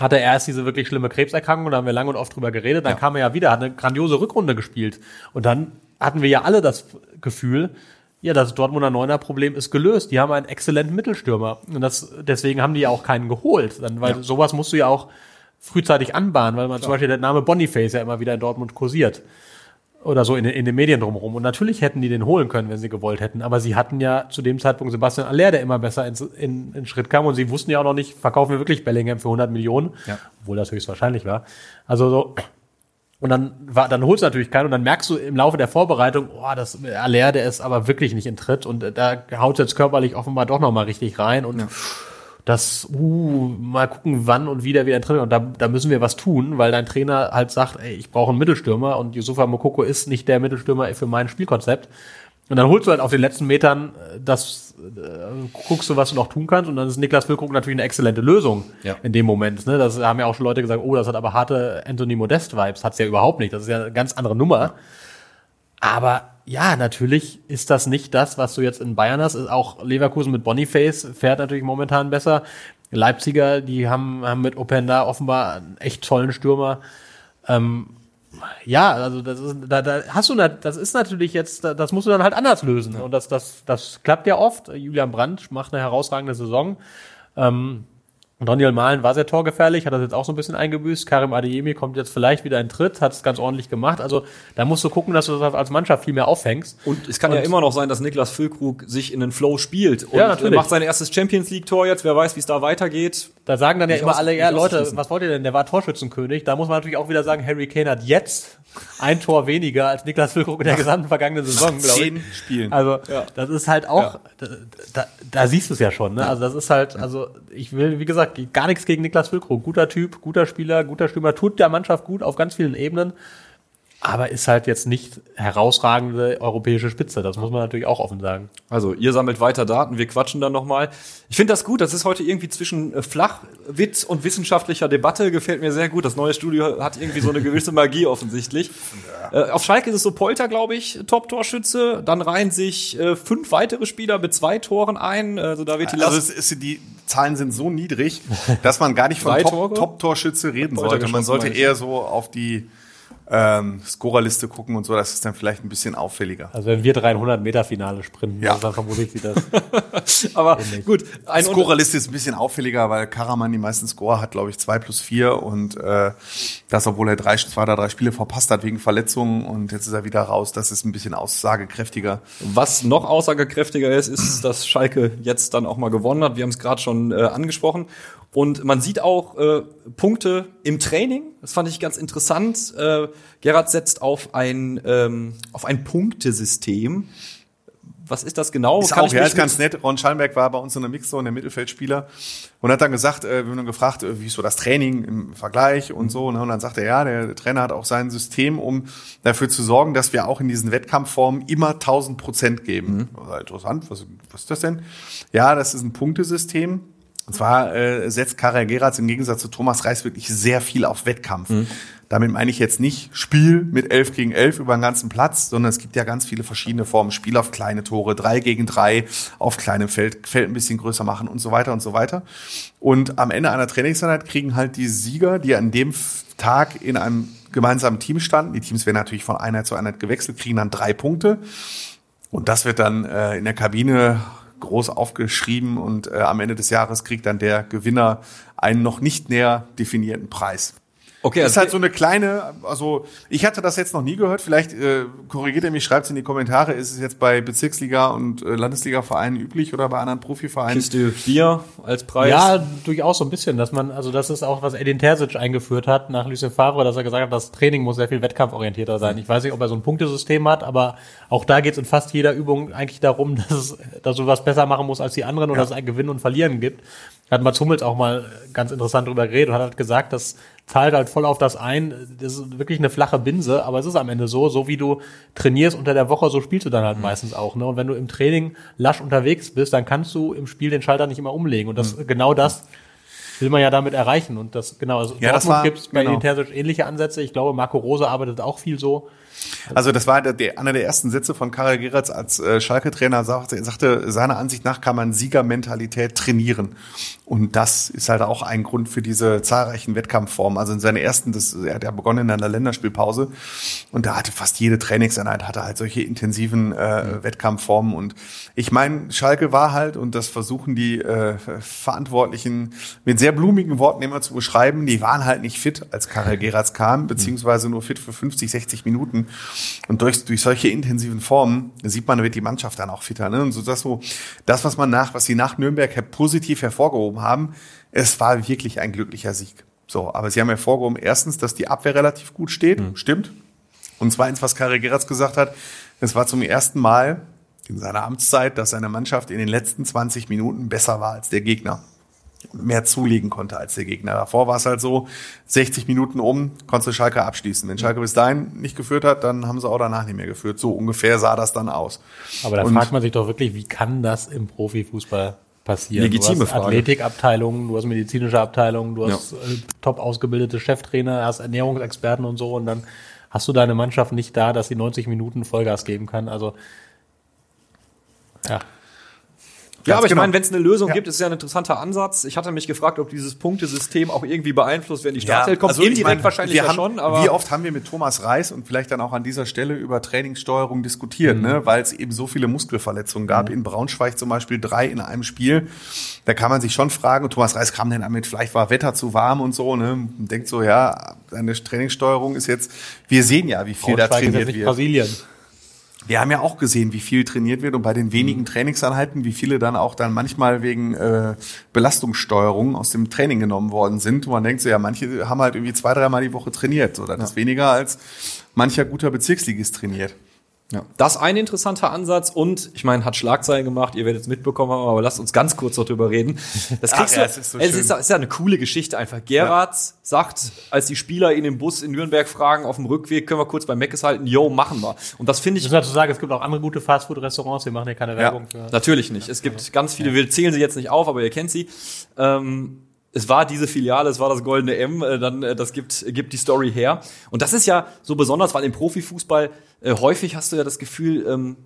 hatte er erst diese wirklich schlimme Krebserkrankung, da haben wir lange und oft drüber geredet, dann ja. kam er ja wieder, hat eine grandiose Rückrunde gespielt. Und dann hatten wir ja alle das Gefühl, ja, das Dortmunder Neuner Problem ist gelöst. Die haben einen exzellenten Mittelstürmer. Und das, deswegen haben die ja auch keinen geholt. Dann, weil ja. sowas musst du ja auch frühzeitig anbahnen, weil man Klar. zum Beispiel der Name Boniface ja immer wieder in Dortmund kursiert. Oder so in, in den Medien drumherum. Und natürlich hätten die den holen können, wenn sie gewollt hätten. Aber sie hatten ja zu dem Zeitpunkt Sebastian Aller, der immer besser ins, in, in Schritt kam. Und sie wussten ja auch noch nicht, verkaufen wir wirklich Bellingham für 100 Millionen. Ja. Obwohl das höchstwahrscheinlich war. Also so, und dann, war, dann holst du natürlich keinen und dann merkst du im Laufe der Vorbereitung, oh, das Aller, der ist aber wirklich nicht in Tritt und da haut jetzt körperlich offenbar doch nochmal richtig rein und ja. das, uh, mal gucken, wann und wie der wieder in Tritt und da, da müssen wir was tun, weil dein Trainer halt sagt, ey, ich brauche einen Mittelstürmer und Yusufa Mokoko ist nicht der Mittelstürmer für mein Spielkonzept. Und dann holst du halt auf den letzten Metern äh, das, äh, guckst du, was du noch tun kannst. Und dann ist Niklas Füllkrug natürlich eine exzellente Lösung ja. in dem Moment. Ne? Das haben ja auch schon Leute gesagt, oh, das hat aber harte Anthony Modest-Vibes. Hat's ja überhaupt nicht. Das ist ja eine ganz andere Nummer. Aber ja, natürlich ist das nicht das, was du jetzt in Bayern hast. Auch Leverkusen mit Boniface fährt natürlich momentan besser. Leipziger, die haben, haben mit Openda offenbar einen echt tollen Stürmer. Ähm, ja, also das ist, da, da hast du, das ist natürlich jetzt, das musst du dann halt anders lösen. Und das, das, das klappt ja oft. Julian Brandt macht eine herausragende Saison. Ähm, Daniel Mahlen war sehr torgefährlich, hat das jetzt auch so ein bisschen eingebüßt. Karim Adeyemi kommt jetzt vielleicht wieder in Tritt, hat es ganz ordentlich gemacht. Also da musst du gucken, dass du das als Mannschaft viel mehr auffängst. Und es kann und ja immer noch sein, dass Niklas Füllkrug sich in den Flow spielt und ja, natürlich. macht sein erstes Champions League Tor jetzt. Wer weiß, wie es da weitergeht. Da sagen dann ja immer alle, ja Leute, was wollt ihr denn? Der war Torschützenkönig. Da muss man natürlich auch wieder sagen, Harry Kane hat jetzt ein Tor weniger als Niklas Füllkrug in der gesamten vergangenen Saison, glaube ich. Spielen. Also ja. das ist halt auch, ja. da, da, da, siehst du es ja schon. Ne? Also das ist halt, also ich will, wie gesagt, gar nichts gegen Niklas Füllkrug. Guter Typ, guter Spieler, guter Stürmer, tut der Mannschaft gut auf ganz vielen Ebenen aber ist halt jetzt nicht herausragende europäische Spitze. Das muss man natürlich auch offen sagen. Also ihr sammelt weiter Daten, wir quatschen dann nochmal. Ich finde das gut, das ist heute irgendwie zwischen äh, Flachwitz und wissenschaftlicher Debatte, gefällt mir sehr gut. Das neue Studio hat irgendwie so eine gewisse [laughs] Magie offensichtlich. Ja. Äh, auf Schalke ist es so Polter, glaube ich, Top-Torschütze. Dann reihen sich äh, fünf weitere Spieler mit zwei Toren ein. Also da wird die Last Also ist, die Zahlen sind so niedrig, dass man gar nicht von Top-Torschütze Top reden sollte. Man sollte eher so auf die ähm, Scorerliste gucken und so, das ist dann vielleicht ein bisschen auffälliger. Also wenn wir 300 Meter Finale sprinten, ja. dann vermute ich sie das. [laughs] Aber gut. Ein Scorerliste ist ein bisschen auffälliger, weil Karaman die meisten Score hat, glaube ich, zwei plus vier und äh, das, obwohl er drei, zwei oder drei Spiele verpasst hat wegen Verletzungen und jetzt ist er wieder raus. Das ist ein bisschen aussagekräftiger. Was noch aussagekräftiger ist, ist, dass Schalke jetzt dann auch mal gewonnen hat. Wir haben es gerade schon äh, angesprochen. Und man sieht auch äh, Punkte im Training. Das fand ich ganz interessant. Äh, Gerhard setzt auf ein, ähm, auf ein Punktesystem. Was ist das genau? Ist Kann auch, ja, ist ganz nett. Ron Schallenberg war bei uns in der Mixzone, der Mittelfeldspieler, und hat dann gesagt, äh, wir haben dann gefragt, äh, wie ist so das Training im Vergleich und so. Ne? Und dann sagte er, ja, der Trainer hat auch sein System, um dafür zu sorgen, dass wir auch in diesen Wettkampfformen immer 1000 Prozent geben. Mhm. Interessant, was, was ist das denn? Ja, das ist ein Punktesystem und zwar äh, setzt Karel Geratz im Gegensatz zu Thomas Reis wirklich sehr viel auf Wettkampf. Mhm. Damit meine ich jetzt nicht Spiel mit elf gegen elf über den ganzen Platz, sondern es gibt ja ganz viele verschiedene Formen. Spiel auf kleine Tore, drei gegen drei, auf kleinem Feld, Feld ein bisschen größer machen und so weiter und so weiter. Und am Ende einer Trainingseinheit kriegen halt die Sieger, die an dem Tag in einem gemeinsamen Team standen, die Teams werden natürlich von Einheit zu Einheit gewechselt, kriegen dann drei Punkte. Und das wird dann äh, in der Kabine groß aufgeschrieben und äh, am Ende des Jahres kriegt dann der Gewinner einen noch nicht näher definierten Preis. Okay, also ist halt so eine kleine, also ich hatte das jetzt noch nie gehört. Vielleicht äh, korrigiert er mich, schreibt es in die Kommentare. Ist es jetzt bei Bezirksliga und äh, Landesliga-Vereinen üblich oder bei anderen Profivereinen? Kiste Bier als Preis? Ja, durchaus so ein bisschen, dass man, also das ist auch was Edin Terzic eingeführt hat nach Lucien Favre, dass er gesagt hat, das Training muss sehr viel wettkampforientierter sein. Ich weiß nicht, ob er so ein Punktesystem hat, aber auch da geht es in fast jeder Übung eigentlich darum, [laughs] dass, es, dass du was besser machen musst als die anderen ja. und dass es ein Gewinnen und Verlieren gibt. Da hat Mats Hummels auch mal ganz interessant drüber geredet und hat halt gesagt, dass zahlt halt voll auf das ein. Das ist wirklich eine flache Binse, aber es ist am Ende so, so wie du trainierst unter der Woche, so spielst du dann halt meistens auch. Ne? Und wenn du im Training lasch unterwegs bist, dann kannst du im Spiel den Schalter nicht immer umlegen. Und das genau das will man ja damit erreichen. Und das genau, also Ja, das war- gibt es bei genau. Terzic ähnliche Ansätze. Ich glaube, Marco Rose arbeitet auch viel so. Also das war der, der, einer der ersten Sätze von Karel Geratz als äh, Schalke-Trainer, sagte, er sagte, seiner Ansicht nach kann man Siegermentalität trainieren. Und das ist halt auch ein Grund für diese zahlreichen Wettkampfformen. Also in seiner ersten, das, er hat ja begonnen in einer Länderspielpause und da hatte fast jede Trainingseinheit hatte halt solche intensiven äh, Wettkampfformen. Und ich meine, Schalke war halt, und das versuchen die äh, Verantwortlichen mit sehr blumigen Worten immer zu beschreiben, die waren halt nicht fit, als Karel [laughs] Geratz kam, beziehungsweise nur fit für 50, 60 Minuten. Und durch, durch solche intensiven Formen sieht man, wird die Mannschaft dann auch fitter. Ne? Und so das so, das, was man nach, was sie nach Nürnberg her- positiv hervorgehoben haben, es war wirklich ein glücklicher Sieg. So, aber sie haben hervorgehoben, erstens, dass die Abwehr relativ gut steht, stimmt. Und zweitens, was Karel Geratz gesagt hat, es war zum ersten Mal in seiner Amtszeit, dass seine Mannschaft in den letzten 20 Minuten besser war als der Gegner mehr zulegen konnte als der Gegner. Davor war es halt so, 60 Minuten um, konntest du Schalke abschließen. Wenn Schalke bis dahin nicht geführt hat, dann haben sie auch danach nicht mehr geführt. So ungefähr sah das dann aus. Aber da Und- fragt man sich doch wirklich, wie kann das im Profifußball passieren? Legitime du hast Frage. Athletikabteilungen, du hast medizinische Abteilungen, du Ja. hast äh, top ausgebildete Cheftrainer, hast Ernährungsexperten und so und dann hast du deine Mannschaft nicht da, dass sie 90 Minuten Vollgas geben kann. Also ja. Ja, aber ich genau. meine, wenn es eine Lösung Ja. gibt, ist ja ein interessanter Ansatz. Ich hatte mich gefragt, ob dieses Punktesystem auch irgendwie beeinflusst, wenn die Ja, Startelf kommt. also Indirekt meine, wahrscheinlich ja haben, schon, aber wie oft haben wir mit Thomas Reis und vielleicht dann auch an dieser Stelle über Trainingssteuerung diskutiert, ne? weil es eben so viele Muskelverletzungen gab. In Braunschweig zum Beispiel drei in einem Spiel. Da kann man sich schon fragen, und Thomas Reis kam dann damit, vielleicht war Wetter zu warm und so, ne? Und denkt so, ja, deine Trainingssteuerung ist jetzt, wir sehen ja, wie viel da Braunschweig ist jetzt trainiert nicht wird. Brasilien. Wir haben ja auch gesehen, wie viel trainiert wird und bei den wenigen Trainingseinheiten, wie viele dann auch dann manchmal wegen äh, Belastungssteuerung aus dem Training genommen worden sind. Und man denkt so, ja, manche haben halt irgendwie zwei, dreimal die Woche trainiert. So, das ist weniger als mancher guter Bezirksligist trainiert. Ja. Das ist ein interessanter Ansatz und ich meine, hat Schlagzeilen gemacht, ihr werdet es mitbekommen haben, aber lasst uns ganz kurz noch drüber reden. [laughs] Das kriegst Ach ja, du, es ist so es schön. ist, ist ja eine coole Geschichte einfach. Gerard sagt, als die Spieler ihn im Bus in Nürnberg fragen, auf dem Rückweg, können wir kurz bei Meckes halten, yo, machen wir. Und das finde Ich ich muss dazu sagen, es gibt auch andere gute Fastfood-Restaurants, wir machen hier keine Werbung für. Natürlich nicht. Es gibt ganz viele, wir zählen sie jetzt nicht auf, aber ihr kennt sie. Ähm, es war diese Filiale, es war das goldene M, äh, dann äh, das gibt gibt die Story her. Und das ist ja so besonders, weil im Profifußball äh, häufig hast du ja das Gefühl, ähm,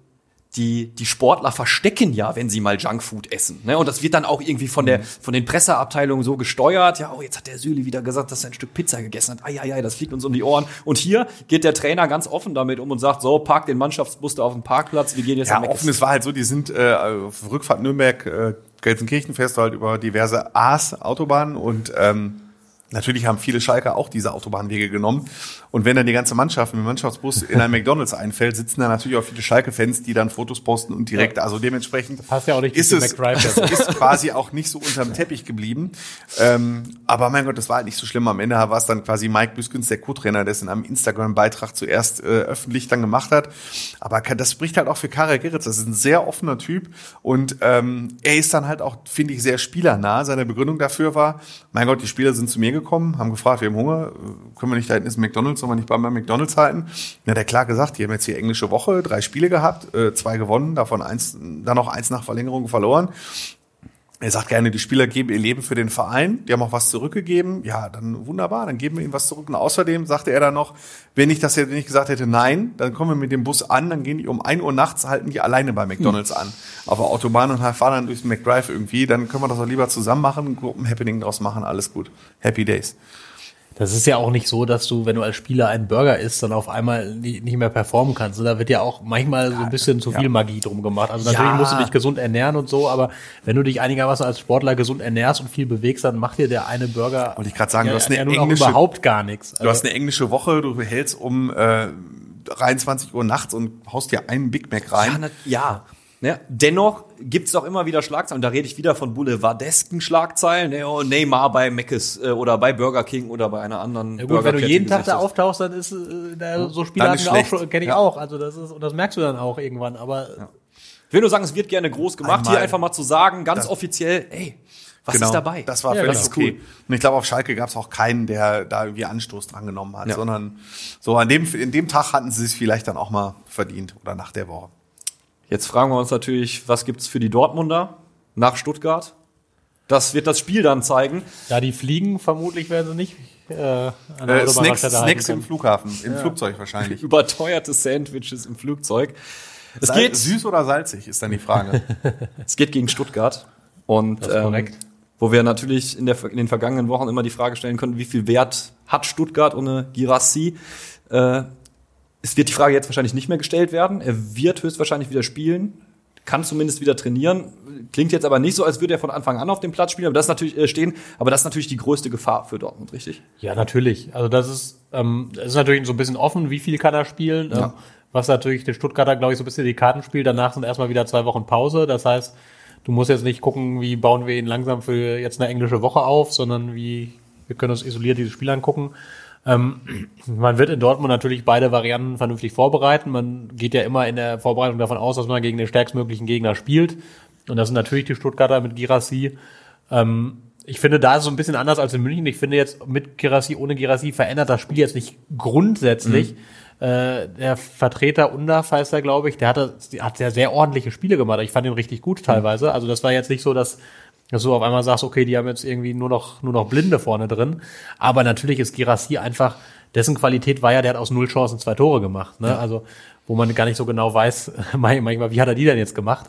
die, die Sportler verstecken ja, wenn sie mal Junkfood essen. Ne? Und das wird dann auch irgendwie von, der, von den Presseabteilungen so gesteuert. Ja, oh, jetzt hat der Süli wieder gesagt, dass er ein Stück Pizza gegessen hat. Ai, ai, ai, das fliegt uns um die Ohren. Und hier geht der Trainer ganz offen damit um und sagt, so, park den Mannschaftsbus da auf dem Parkplatz, wir gehen jetzt Ja, offen, es war halt so, die sind äh, auf Rückfahrt Nürnberg, äh, Gelsenkirchen fährst du halt über diverse A's Autobahnen und ähm, natürlich haben viele Schalker auch diese Autobahnwege genommen. Und wenn dann die ganze Mannschaft mit dem Mannschaftsbus in ein [laughs] McDonalds einfällt, sitzen da natürlich auch viele Schalke-Fans, die dann Fotos posten und direkt, also dementsprechend passt ja auch nicht ist es das [laughs] ist quasi auch nicht so unterm Teppich geblieben. Ähm, aber mein Gott, das war halt nicht so schlimm. Am Ende war es dann quasi Mike Büskens, der Co-Trainer, der es in einem Instagram-Beitrag zuerst äh, öffentlich dann gemacht hat. Aber das spricht halt auch für Karel Geritz. Das ist ein sehr offener Typ und ähm, er ist dann halt auch, finde ich, sehr spielernah. Seine Begründung dafür war, mein Gott, die Spieler sind zu mir gekommen, haben gefragt, wir haben Hunger, äh, können wir nicht da hinten ein McDonalds, sollen wir nicht bei McDonalds halten? Na, der klar gesagt, die haben jetzt hier englische Woche, drei Spiele gehabt, äh, zwei gewonnen, davon eins, dann noch eins nach Verlängerung verloren. Er sagt gerne, die Spieler geben ihr Leben für den Verein, die haben auch was zurückgegeben. Ja, dann wunderbar, dann geben wir ihnen was zurück. Und außerdem sagte er dann noch, wenn ich das jetzt nicht gesagt hätte, nein, dann kommen wir mit dem Bus an, dann gehen die um 1 Uhr nachts, halten die alleine bei McDonalds an. Auf der Autobahn und fahren dann durchs McDrive irgendwie, dann können wir das auch lieber zusammen machen, ein Gruppenhappening draus machen, alles gut. Happy Days. Das ist ja auch nicht so, dass du, wenn du als Spieler einen Burger isst, dann auf einmal nicht mehr performen kannst. Da wird ja auch manchmal so ein bisschen zu viel Magie drum gemacht. Also natürlich Ja. musst du dich gesund ernähren und so, aber wenn du dich einigermaßen als Sportler gesund ernährst und viel bewegst, dann macht dir der eine Burger Wollte ich grad sagen, ja, du hast eine ja englische- überhaupt gar nichts. Du hast eine englische Woche, du hältst um äh, 23 Uhr nachts und haust dir einen Big Mac rein. Ja, na, ja. Ne? Dennoch gibt's doch immer wieder Schlagzeilen. Und da rede ich wieder von boulevardesken Schlagzeilen. Ne? Oh, Neymar bei Mc's äh, oder bei Burger King oder bei einer anderen Ja gut, wenn du jeden Tag da auftauchst, dann ist äh, da, so auch schlecht. schon, kenne ich Ja. auch. Also das ist und das merkst du dann auch irgendwann. Aber Ich will nur sagen, es wird gerne groß gemacht, Einmal. hier einfach mal zu sagen, ganz Das- offiziell, ey, Was genau. ist dabei? Das war Ja, völlig genau. okay. Und ich glaube, auf Schalke gab es auch keinen, der da irgendwie Anstoß dran genommen hat, Ja. sondern so an dem, in dem Tag hatten sie es vielleicht dann auch mal verdient oder nach der Woche. Jetzt fragen wir uns natürlich, was gibt's für die Dortmunder nach Stuttgart? Das wird das Spiel dann zeigen. Ja, die fliegen vermutlich werden sie nicht äh, Äh, Snacks, Snacks im. Flughafen, im Flugzeug wahrscheinlich. [laughs] Überteuerte Sandwiches im Flugzeug. Es Sal- geht, süß oder salzig ist dann die Frage. [laughs] es geht gegen Stuttgart. Und Das ist ähm, korrekt. wo wir natürlich in, der, in den vergangenen Wochen immer die Frage stellen können, wie viel Wert hat Stuttgart ohne Girassi? Äh, es wird die Frage jetzt wahrscheinlich nicht mehr gestellt werden. Er wird höchstwahrscheinlich wieder spielen, kann zumindest wieder trainieren. Klingt jetzt aber nicht so, als würde er von Anfang an auf dem Platz spielen, aber das ist natürlich äh, stehen. Aber das ist natürlich die größte Gefahr für Dortmund, richtig? Ja, natürlich. Also das ist, ähm, es ist natürlich so ein bisschen offen, wie viel kann er spielen. Ähm, was natürlich der Stuttgarter, glaube ich, so ein bisschen die Karten spielt. Danach sind erstmal wieder zwei Wochen Pause. Das heißt, du musst jetzt nicht gucken, wie bauen wir ihn langsam für jetzt eine englische Woche auf, sondern wie wir können uns isoliert dieses Spiel angucken. Ähm, man wird in Dortmund natürlich beide Varianten vernünftig vorbereiten. Man geht ja immer in der Vorbereitung davon aus, dass man gegen den stärkstmöglichen Gegner spielt. Und das sind natürlich die Stuttgarter mit Girassi. Ähm, ich finde, da ist es so ein bisschen anders als in München. Ich finde jetzt mit Girassi, ohne Girassi verändert das Spiel jetzt nicht grundsätzlich. Äh, der Vertreter Undaf heißt er, glaube ich, der der hat sehr, sehr ordentliche Spiele gemacht. Ich fand ihn richtig gut teilweise. Also das war jetzt nicht so, dass, dass du auf einmal sagst, okay, die haben jetzt irgendwie nur noch, nur noch Blinde vorne drin. Aber natürlich ist Girassi einfach, dessen Qualität war ja, der hat aus null Chancen zwei Tore gemacht. Ne? Also, wo man gar nicht so genau weiß, [laughs] manchmal, wie hat er die denn jetzt gemacht?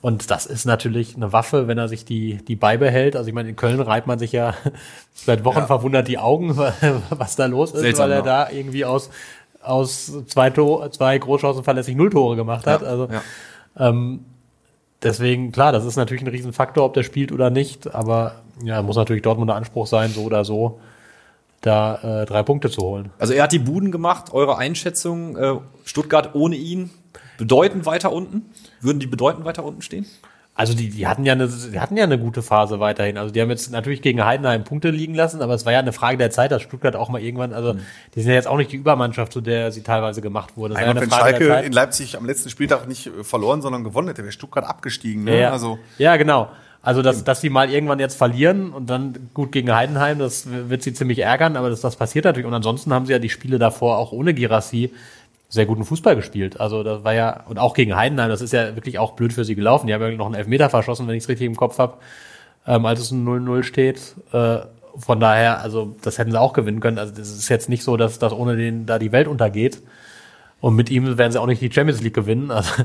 Und das ist natürlich eine Waffe, wenn er sich die, die beibehält. Also ich meine, in Köln reibt man sich ja [laughs] seit Wochen verwundert die Augen, [laughs] was da los ist, Seltsam, weil er ja. da irgendwie aus, aus zwei, Tor, zwei Großchancen verlässlich null Tore gemacht hat. also ja. ähm, deswegen, klar, das ist natürlich ein Riesenfaktor, ob der spielt oder nicht. Aber ja, muss natürlich Dortmunder Anspruch sein, so oder so, da äh, drei Punkte zu holen. Also er hat die Buden gemacht. Eure Einschätzung, äh, Stuttgart ohne ihn bedeutend weiter unten? Würden die bedeutend weiter unten stehen? Also die, die hatten ja eine, die hatten ja eine gute Phase weiterhin. Also die haben jetzt natürlich gegen Heidenheim Punkte liegen lassen, aber es war ja eine Frage der Zeit, dass Stuttgart auch mal irgendwann, also die sind ja jetzt auch nicht die Übermannschaft, zu der sie teilweise gemacht wurde. Ja Einmal, wenn Schalke in Leipzig am letzten Spieltag nicht äh, verloren, sondern gewonnen hätte, wäre Stuttgart abgestiegen. Ne? Ja. Also ja, genau. Also, dass, dass sie mal irgendwann jetzt verlieren und dann gut gegen Heidenheim, das wird sie ziemlich ärgern, aber das, das passiert natürlich. Und ansonsten haben sie ja die Spiele davor auch ohne Girassi sehr guten Fußball gespielt. Also, das war ja, und auch gegen Heidenheim, das ist ja wirklich auch blöd für sie gelaufen. Die haben ja noch einen Elfmeter verschossen, wenn ich es richtig im Kopf habe, ähm, als es ein 0-0 steht. Äh, von daher, also, das hätten sie auch gewinnen können. Also, das ist jetzt nicht so, dass, dass ohne den da die Welt untergeht. Und mit ihm werden sie auch nicht die Champions League gewinnen. Also,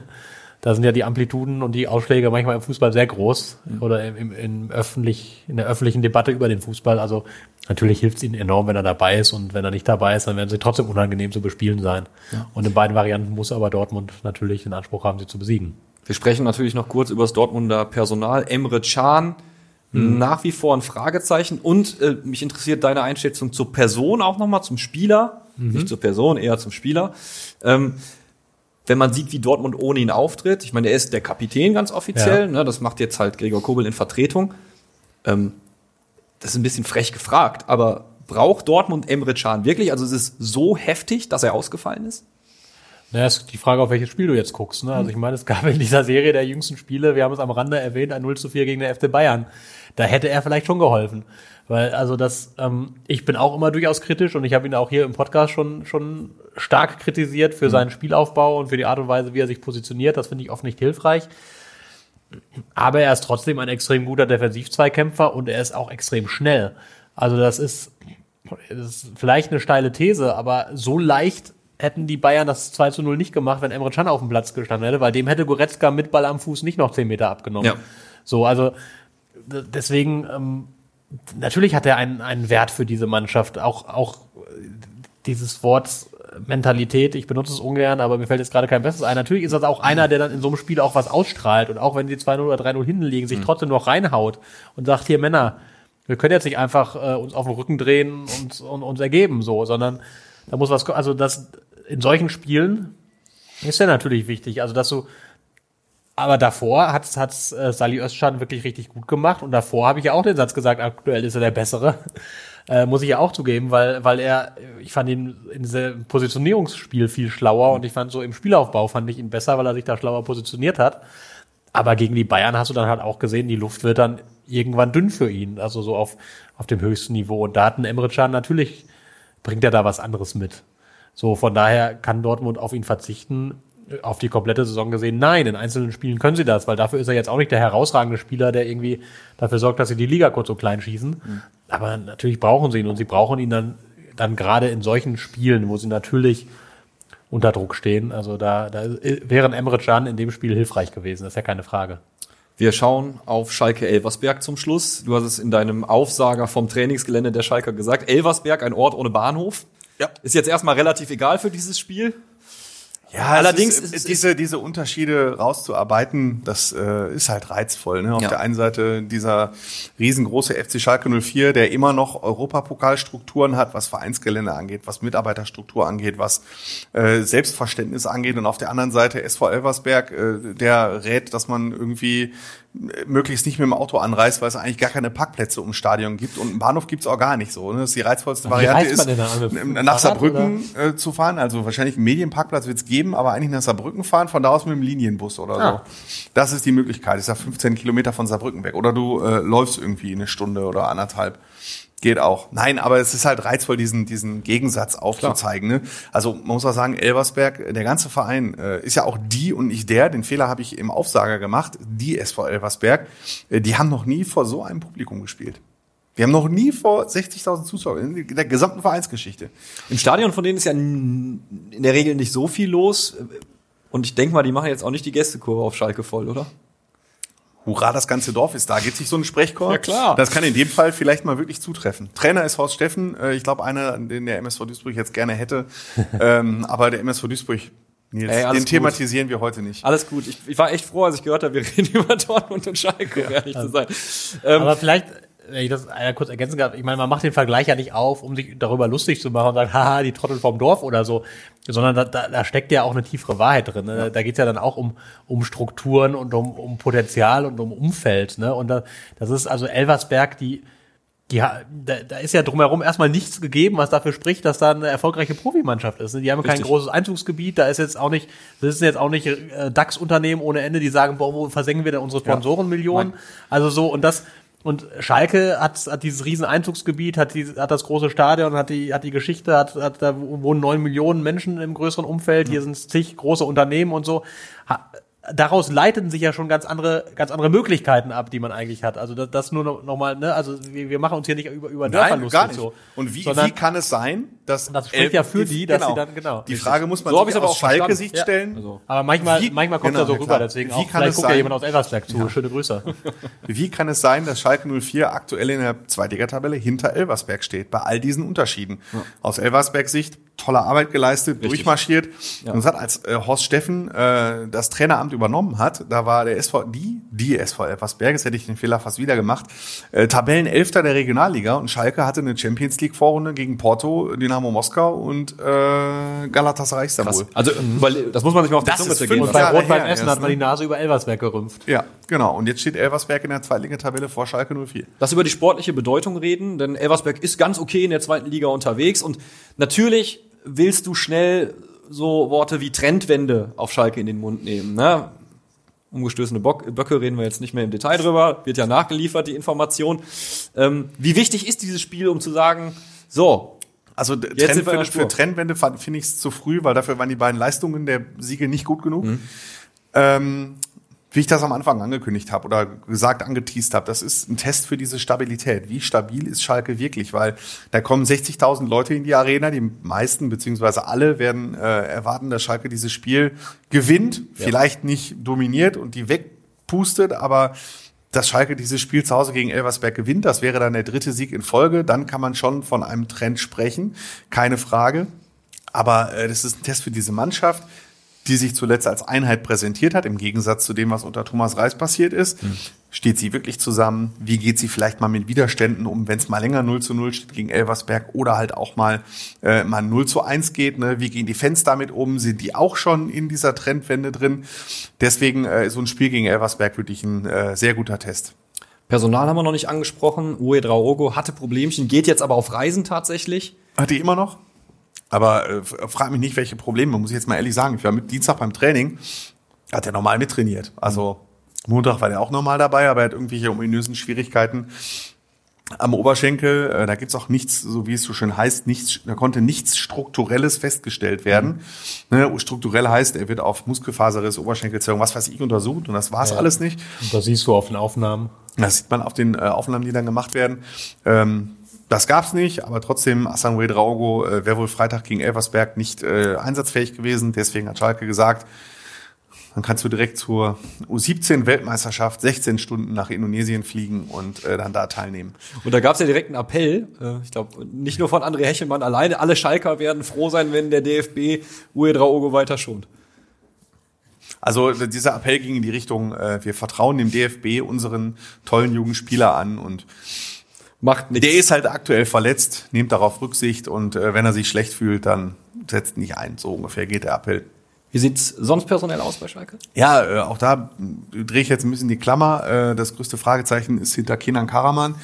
da sind ja die Amplituden und die Ausschläge manchmal im Fußball sehr groß oder im, im, im öffentlich, in der öffentlichen Debatte über den Fußball. Also natürlich hilft es ihnen enorm, wenn er dabei ist und wenn er nicht dabei ist, dann werden sie trotzdem unangenehm zu bespielen sein. Und in beiden Varianten muss aber Dortmund natürlich den Anspruch haben, sie zu besiegen. Wir sprechen natürlich noch kurz über das Dortmunder Personal. Emre Can, nach wie vor ein Fragezeichen. Und äh, mich interessiert deine Einschätzung zur Person auch nochmal, zum Spieler. Nicht zur Person, eher zum Spieler. Ähm, wenn man sieht, wie Dortmund ohne ihn auftritt, ich meine, er ist der Kapitän ganz offiziell, Ja. ne, das macht jetzt halt Gregor Kobel in Vertretung. Ähm, das ist ein bisschen frech gefragt, aber braucht Dortmund Emre Can wirklich? Also es ist so heftig, dass er ausgefallen ist? Naja, ist die Frage, auf welches Spiel du jetzt guckst. Ne? Also ich meine, es gab in dieser Serie der jüngsten Spiele, wir haben es am Rande erwähnt, ein 0 zu 4 gegen den FC Bayern. Da hätte er vielleicht schon geholfen. Weil, also das, ähm, ich bin auch immer durchaus kritisch und ich habe ihn auch hier im Podcast schon, schon stark kritisiert für seinen Spielaufbau und für die Art und Weise, wie er sich positioniert. Das finde ich oft nicht hilfreich. Aber er ist trotzdem ein extrem guter Defensivzweikämpfer und er ist auch extrem schnell. Also das ist, das ist vielleicht eine steile These, aber so leicht hätten die Bayern das 2 zu 0 nicht gemacht, wenn Emre Can auf dem Platz gestanden hätte, weil dem hätte Goretzka mit Ball am Fuß nicht noch 10 Meter abgenommen. Ja. So, also deswegen, ähm, natürlich hat er einen, einen Wert für diese Mannschaft. Auch, auch dieses Wort Mentalität, ich benutze es ungern, aber mir fällt jetzt gerade kein besseres ein. Natürlich ist das auch einer, der dann in so einem Spiel auch was ausstrahlt und auch wenn sie 2-0 oder 3-0 hinten liegen, sich trotzdem noch reinhaut und sagt, hier Männer, wir können jetzt nicht einfach äh, uns auf den Rücken drehen und, und uns ergeben, so, sondern da muss was, also das in solchen Spielen ist ja natürlich wichtig, also dass du aber davor hat hat's äh, Sali Özcan wirklich richtig gut gemacht und davor habe ich ja auch den Satz gesagt, aktuell ist er der bessere. [laughs] Äh, muss ich ja auch zugeben, weil, weil er, ich fand ihn in diesem Positionierungsspiel viel schlauer und ich fand so im Spielaufbau fand ich ihn besser, weil er sich da schlauer positioniert hat. Aber gegen die Bayern hast du dann halt auch gesehen, die Luft wird dann irgendwann dünn für ihn, also so auf, auf dem höchsten Niveau. Und da hat ein Emre Can natürlich, bringt er da was anderes mit. So, von daher kann Dortmund auf ihn verzichten, auf die komplette Saison gesehen. Nein, in einzelnen Spielen können sie das, weil dafür ist er jetzt auch nicht der herausragende Spieler, der irgendwie dafür sorgt, dass sie die Liga kurz so klein schießen. Mhm. Aber natürlich brauchen sie ihn und sie brauchen ihn dann, dann gerade in solchen Spielen, wo sie natürlich unter Druck stehen. Also da, da wäre ein Emre Can in dem Spiel hilfreich gewesen, das ist ja keine Frage. Wir schauen auf Schalke Elversberg zum Schluss. Du hast es in deinem Aufsager vom Trainingsgelände der Schalker gesagt. Elversberg, ein Ort ohne Bahnhof. Ja. Ist jetzt erstmal relativ egal für dieses Spiel. Ja, allerdings ist, ist, diese, diese Unterschiede rauszuarbeiten, das äh, ist halt reizvoll. Ne? Auf ja. der einen Seite dieser riesengroße FC Schalke 04, der immer noch Europapokalstrukturen hat, was Vereinsgelände angeht, was Mitarbeiterstruktur angeht, was äh, Selbstverständnis angeht. Und auf der anderen Seite SV Elversberg, äh, der rät, dass man irgendwie möglichst nicht mit dem Auto anreist, weil es eigentlich gar keine Parkplätze ums Stadion gibt und einen Bahnhof gibt's auch gar nicht so. Ne? Das ist die reizvollste Wie Variante ist, nach Saarbrücken äh, zu fahren. Also wahrscheinlich einen Medienparkplatz wird's geben, aber eigentlich nach Saarbrücken fahren, von da aus mit dem Linienbus oder ja. so. Das ist die Möglichkeit. Das ist ja 15 Kilometer von Saarbrücken weg. Oder du äh, läufst irgendwie eine Stunde oder anderthalb. Geht auch. Nein, aber es ist halt reizvoll, diesen, diesen Gegensatz aufzuzeigen. Ne? Also man muss auch sagen, Elversberg, der ganze Verein äh, ist ja auch die und nicht der, den Fehler habe ich im Aufsager gemacht, die SV Elversberg, äh, die haben noch nie vor so einem Publikum gespielt. Wir haben noch nie vor 60.000 Zuschauern in der gesamten Vereinsgeschichte. Im Stadion von denen ist ja in der Regel nicht so viel los. Und ich denke mal, die machen jetzt auch nicht die Gästekurve auf Schalke voll, oder? Hurra, das ganze Dorf ist da. Geht sich so ein Sprechchor? Ja, klar. Das kann in dem Fall vielleicht mal wirklich zutreffen. Trainer ist Horst Steffen. Äh, ich glaube, einer, den der MSV Duisburg jetzt gerne hätte. [laughs] ähm, aber der MSV Duisburg Nils, Ey, den gut. thematisieren wir heute nicht. Alles gut. Ich, ich, war echt froh, als ich gehört habe, wir [laughs] reden über Dortmund und Schalke, ja. ehrlich zu sein. Ähm, aber vielleicht, wenn ich das einer kurz ergänzen kann, ich meine, man macht den Vergleich ja nicht auf, um sich darüber lustig zu machen und sagen, [laughs] haha, die Trottel vom Dorf oder so, sondern da, da, da steckt ja auch eine tiefere Wahrheit drin. Ne? Ja. Da geht's ja dann auch um, um Strukturen und um, um Potenzial und um Umfeld. Ne? Und da, das ist also Elversberg, die, die, da, da ist ja drumherum erstmal nichts gegeben, was dafür spricht, dass da eine erfolgreiche Profimannschaft ist. Ne? Die haben Richtig. kein großes Einzugsgebiet, da ist jetzt auch nicht, das sind jetzt auch nicht äh, DAX-Unternehmen ohne Ende, die sagen, boah, wo versenken wir denn unsere Sponsorenmillionen? Ja. Also so, und das, und Schalke hat, hat dieses riesen Einzugsgebiet, hat, die, hat das große Stadion, hat die, hat die Geschichte, hat, hat da wohnen neun Millionen Menschen im größeren Umfeld, hier sind zig große Unternehmen und so. Ha, daraus leiten sich ja schon ganz andere, ganz andere Möglichkeiten ab, die man eigentlich hat. Also das, das nur noch, noch mal, ne, also wir, wir machen uns hier nicht über über Dörfer lustig gar nicht. so. Und wie, Sondern, wie kann es sein, dass das spricht ja für die, dass genau. sie dann genau. Die Frage muss man so sich aus Schalke-Sicht stellen. Ja. Also. Aber manchmal, wie, manchmal kommt genau, da so rüber, deswegen wie auch, kann vielleicht guckt ja jemand aus Elversberg zu. Ja. Schöne Grüße. [laughs] Wie kann es sein, dass Schalke 04 aktuell in der Zweitligatabelle hinter Elversberg steht, bei all diesen Unterschieden? Ja. Aus Elversberg Sicht tolle Arbeit geleistet, Richtig. durchmarschiert. Ja. Und es hat, als äh, Horst Steffen äh, das Traineramt übernommen hat, da war der SV, die, die SV Elversberg, jetzt hätte ich den Fehler fast wieder gemacht, äh, Tabellenelfter der Regionalliga und Schalke hatte eine Champions League Vorrunde gegen Porto, Dynamo Moskau und äh, Galatasaray Istanbul. Also, weil, das muss man sich mal auf das die Zunge zergehen. Und bei Rot-Weiß Essen hat man die Nase über Elversberg gerümpft. Ja, genau. Und jetzt steht Elversberg in der Zweitligatabelle vor Schalke 04. Lass über die sportliche Bedeutung reden, denn Elversberg ist ganz okay in der zweiten Liga unterwegs und natürlich willst du schnell so Worte wie Trendwende auf Schalke in den Mund nehmen. Ne? Umgestößene Bock, Böcke reden wir jetzt nicht mehr im Detail drüber, wird ja nachgeliefert, die Information. Ähm, wie wichtig ist dieses Spiel, um zu sagen, so, also Trendwende, für Trendwende finde ich es zu früh, weil dafür waren die beiden Leistungen der Siege nicht gut genug. Mhm. Ähm, wie ich das am Anfang angekündigt habe oder gesagt, angeteased habe, das ist ein Test für diese Stabilität. Wie stabil ist Schalke wirklich? Weil da kommen 60.000 Leute in die Arena, die meisten beziehungsweise alle werden äh, erwarten, dass Schalke dieses Spiel gewinnt, ja. vielleicht nicht dominiert und die wegpustet, aber dass Schalke dieses Spiel zu Hause gegen Elversberg gewinnt, das wäre dann der dritte Sieg in Folge, dann kann man schon von einem Trend sprechen, keine Frage. Aber äh, das ist ein Test für diese Mannschaft die sich zuletzt als Einheit präsentiert hat, im Gegensatz zu dem, was unter Thomas Reis passiert ist. Mhm. Steht sie wirklich zusammen? Wie geht sie vielleicht mal mit Widerständen um, wenn es mal länger 0 zu 0 steht gegen Elversberg oder halt auch mal, äh, mal 0 zu 1 geht? Ne? Wie gehen die Fans damit um? Sind die auch schon in dieser Trendwende drin? Deswegen äh, so ein Spiel gegen Elversberg wirklich ein äh, sehr guter Test. Personal haben wir noch nicht angesprochen. Ue Draogo hatte Problemchen, geht jetzt aber auf Reisen tatsächlich. Hat die immer noch? Aber äh, frag mich nicht, welche Probleme, muss ich jetzt mal ehrlich sagen. Ich war mit Dienstag beim Training, hat er normal mittrainiert. Also Montag war der auch nochmal dabei, aber er hat irgendwelche ominösen Schwierigkeiten am Oberschenkel. Äh, Da gibt's auch nichts, so wie es so schön heißt, nichts, da konnte nichts Strukturelles festgestellt werden. Ne, strukturell heißt, er wird auf Muskelfaserriss, Oberschenkelzerrung, was weiß ich, untersucht und das war's alles nicht. Und das siehst du auf den Aufnahmen. Das sieht man auf den äh, Aufnahmen, die dann gemacht werden. Ähm, das gab's nicht, aber trotzdem, Asangue Draogo äh, wäre wohl Freitag gegen Elversberg nicht äh, einsatzfähig gewesen. Deswegen hat Schalke gesagt, dann kannst du direkt zur U17-Weltmeisterschaft 16 Stunden nach Indonesien fliegen und äh, dann da teilnehmen. Und da gab es ja direkt einen Appell, äh, ich glaube, nicht nur von André Hechelmann alleine, alle Schalker werden froh sein, wenn der DFB Uedraogo weiter schont. Also dieser Appell ging in die Richtung, äh, wir vertrauen dem DFB unseren tollen jungen Spieler an und Macht nichts. der ist halt aktuell verletzt, nehmt darauf Rücksicht und äh, wenn er sich schlecht fühlt, dann setzt nicht ein. So ungefähr geht der Appell. Wie sieht's sonst personell aus bei Schalke? Ja, äh, auch da drehe ich jetzt ein bisschen die Klammer. Äh, das größte Fragezeichen ist hinter Kenan Karaman.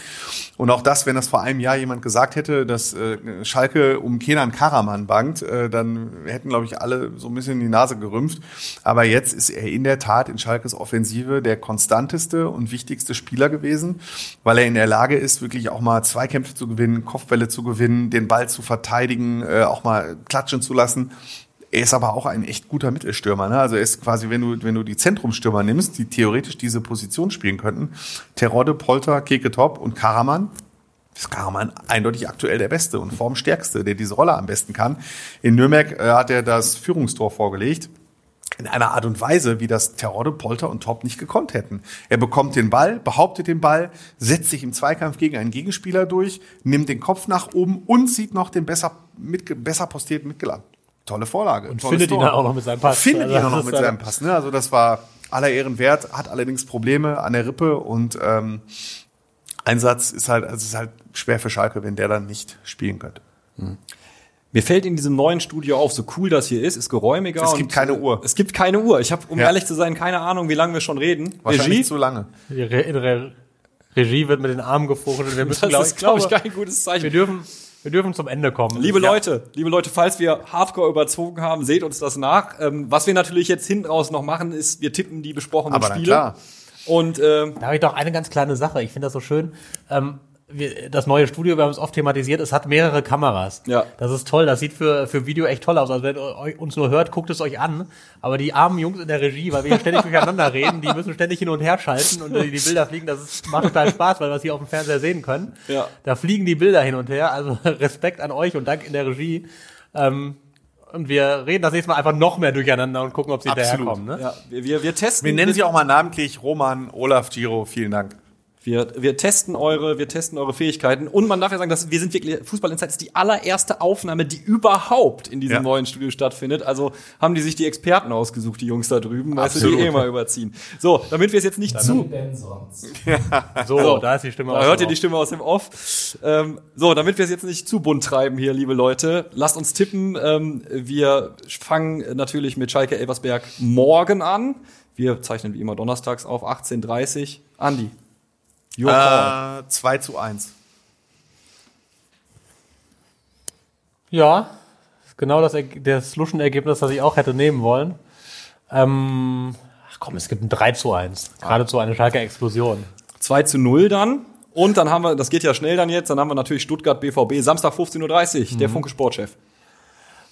Und auch das, wenn das vor einem Jahr jemand gesagt hätte, dass äh, Schalke um Kenan Karaman bangt, dann hätten, glaube ich, alle so ein bisschen die Nase gerümpft. Aber jetzt ist er in der Tat in Schalkes Offensive der konstanteste und wichtigste Spieler gewesen, weil er in der Lage ist, wirklich auch mal Zweikämpfe zu gewinnen, Kopfbälle zu gewinnen, den Ball zu verteidigen, auch mal klatschen zu lassen. Er ist aber auch ein echt guter Mittelstürmer. Ne? Also er ist quasi, wenn du, wenn du die Zentrumstürmer nimmst, die theoretisch diese Position spielen könnten, Terodde, Polter, Keke Top und Karaman, ist Karaman eindeutig aktuell der Beste und formstärkste, der diese Rolle am besten kann. In Nürnberg äh, hat er das Führungstor vorgelegt. In einer Art und Weise, wie das Terodde, Polter und Top nicht gekonnt hätten. Er bekommt den Ball, behauptet den Ball, setzt sich im Zweikampf gegen einen Gegenspieler durch, nimmt den Kopf nach oben und sieht noch den besser, mit, besser postierten Mitgelangt. Tolle Vorlage. Und findet ihn Tor. dann auch noch mit seinem Pass. Findet Also ihn auch das noch mit seinem Pass. Ne? Also das war aller Ehren wert, hat allerdings Probleme an der Rippe und ähm, Einsatz ist halt, also es ist halt schwer für Schalke, wenn der dann nicht spielen könnte. Mir fällt in diesem neuen Studio auf, so cool das hier ist, ist geräumiger. Es und, gibt keine äh, Uhr. Es gibt keine Uhr. Ich habe, um Ja. ehrlich zu sein, keine Ahnung, wie lange wir schon reden. Wahrscheinlich zu lange. Die Re in der Regie wird mit den Armen gefuchtelt. Wir [laughs] müssen, Das glaube ist, ich, glaube ich, glaube, kein gutes wir Zeichen. dürfen, wir dürfen zum Ende kommen. Liebe Ja. Leute, liebe Leute, falls wir Hardcore überzogen haben, seht uns das nach. Ähm, was wir natürlich jetzt hinten raus noch machen, ist, wir tippen die besprochenen Aber Spiele. klar. Und ähm, Da habe ich doch eine ganz kleine Sache. Ich finde das so schön. Ähm, wir, das neue Studio, wir haben es oft thematisiert, es hat mehrere Kameras. Ja. Das ist toll. Das sieht für, für Video echt toll aus. Also wenn ihr euch- uns nur hört, guckt es euch an. Aber die armen Jungs in der Regie, weil wir hier ständig durcheinander [laughs] reden, die müssen ständig hin und her schalten und die, die Bilder fliegen. Das ist, macht total Spaß, weil wir es hier auf dem Fernseher sehen können. Ja. Da fliegen die Bilder hin und her. Also [laughs] Respekt an euch und Dank in der Regie. Ähm, und wir reden das nächste Mal einfach noch mehr durcheinander und gucken, ob sie Absolut. hinterherkommen. Ne? ja, wir, wir, wir testen. Wir nennen sie auch mal namentlich Roman, Olaf, Giro, vielen Dank. Wir, wir testen eure, wir testen eure Fähigkeiten. Und man darf ja sagen, dass wir sind wirklich, Fußball Insight ist die allererste Aufnahme, die überhaupt in diesem Ja. neuen Studio stattfindet. Also haben die sich die Experten ausgesucht, die Jungs da drüben, weil sie Absolut. die eh mal überziehen. So, damit wir es jetzt nicht zu, denn sonst? So, da ist die Stimme da aus hört dem ihr die Off. Stimme aus dem Off. Ähm, so, damit wir es jetzt nicht zu bunt treiben hier, liebe Leute, lasst uns tippen. Ähm, wir fangen natürlich mit Schalke Elversberg morgen an. Wir zeichnen wie immer donnerstags auf 18.30 Andi. Your call. Äh, 2 zu 1. Ja, genau das, das Luschenergebnis, das ich auch hätte nehmen wollen. Ähm, ach komm, es gibt ein 3 zu 1. Geradezu eine starke Explosion. 2 zu 0 dann. Und dann haben wir, das geht ja schnell dann jetzt, dann haben wir natürlich Stuttgart BVB, Samstag 15.30 Uhr, der Funke Sportchef.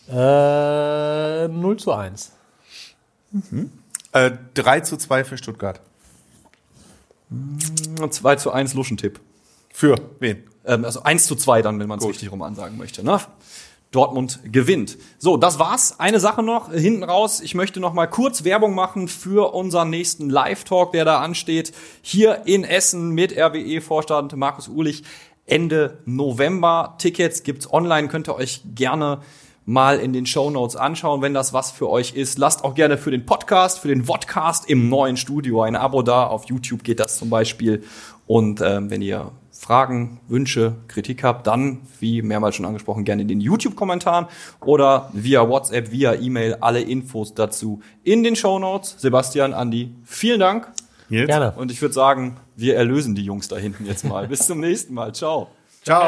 Äh, 0 zu 1. Äh, 3 zu 2 für Stuttgart. 2 zu 1 Luschentipp. Für wen? Ähm, also 1 zu 2 dann, wenn man es richtig rum ansagen möchte. Ne? Dortmund gewinnt. So, das war's. Eine Sache noch äh, hinten raus. Ich möchte noch mal kurz Werbung machen für unseren nächsten Live-Talk, der da ansteht. Hier in Essen mit RWE-Vorstand Markus Uhlich. Ende November. Tickets gibt's online. Könnt ihr euch gerne mal in den Show Notes anschauen, wenn das was für euch ist. Lasst auch gerne für den Podcast, für den Vodcast im neuen Studio ein Abo da. Auf YouTube geht das zum Beispiel. Und ähm, wenn ihr Fragen, Wünsche, Kritik habt, dann, wie mehrmals schon angesprochen, gerne in den YouTube-Kommentaren oder via WhatsApp, via E-Mail alle Infos dazu in den Show Notes. Sebastian, Andi, vielen Dank. Nils? Gerne. Und ich würde sagen, wir erlösen die Jungs da hinten jetzt mal. Bis zum nächsten Mal. Ciao. Ciao.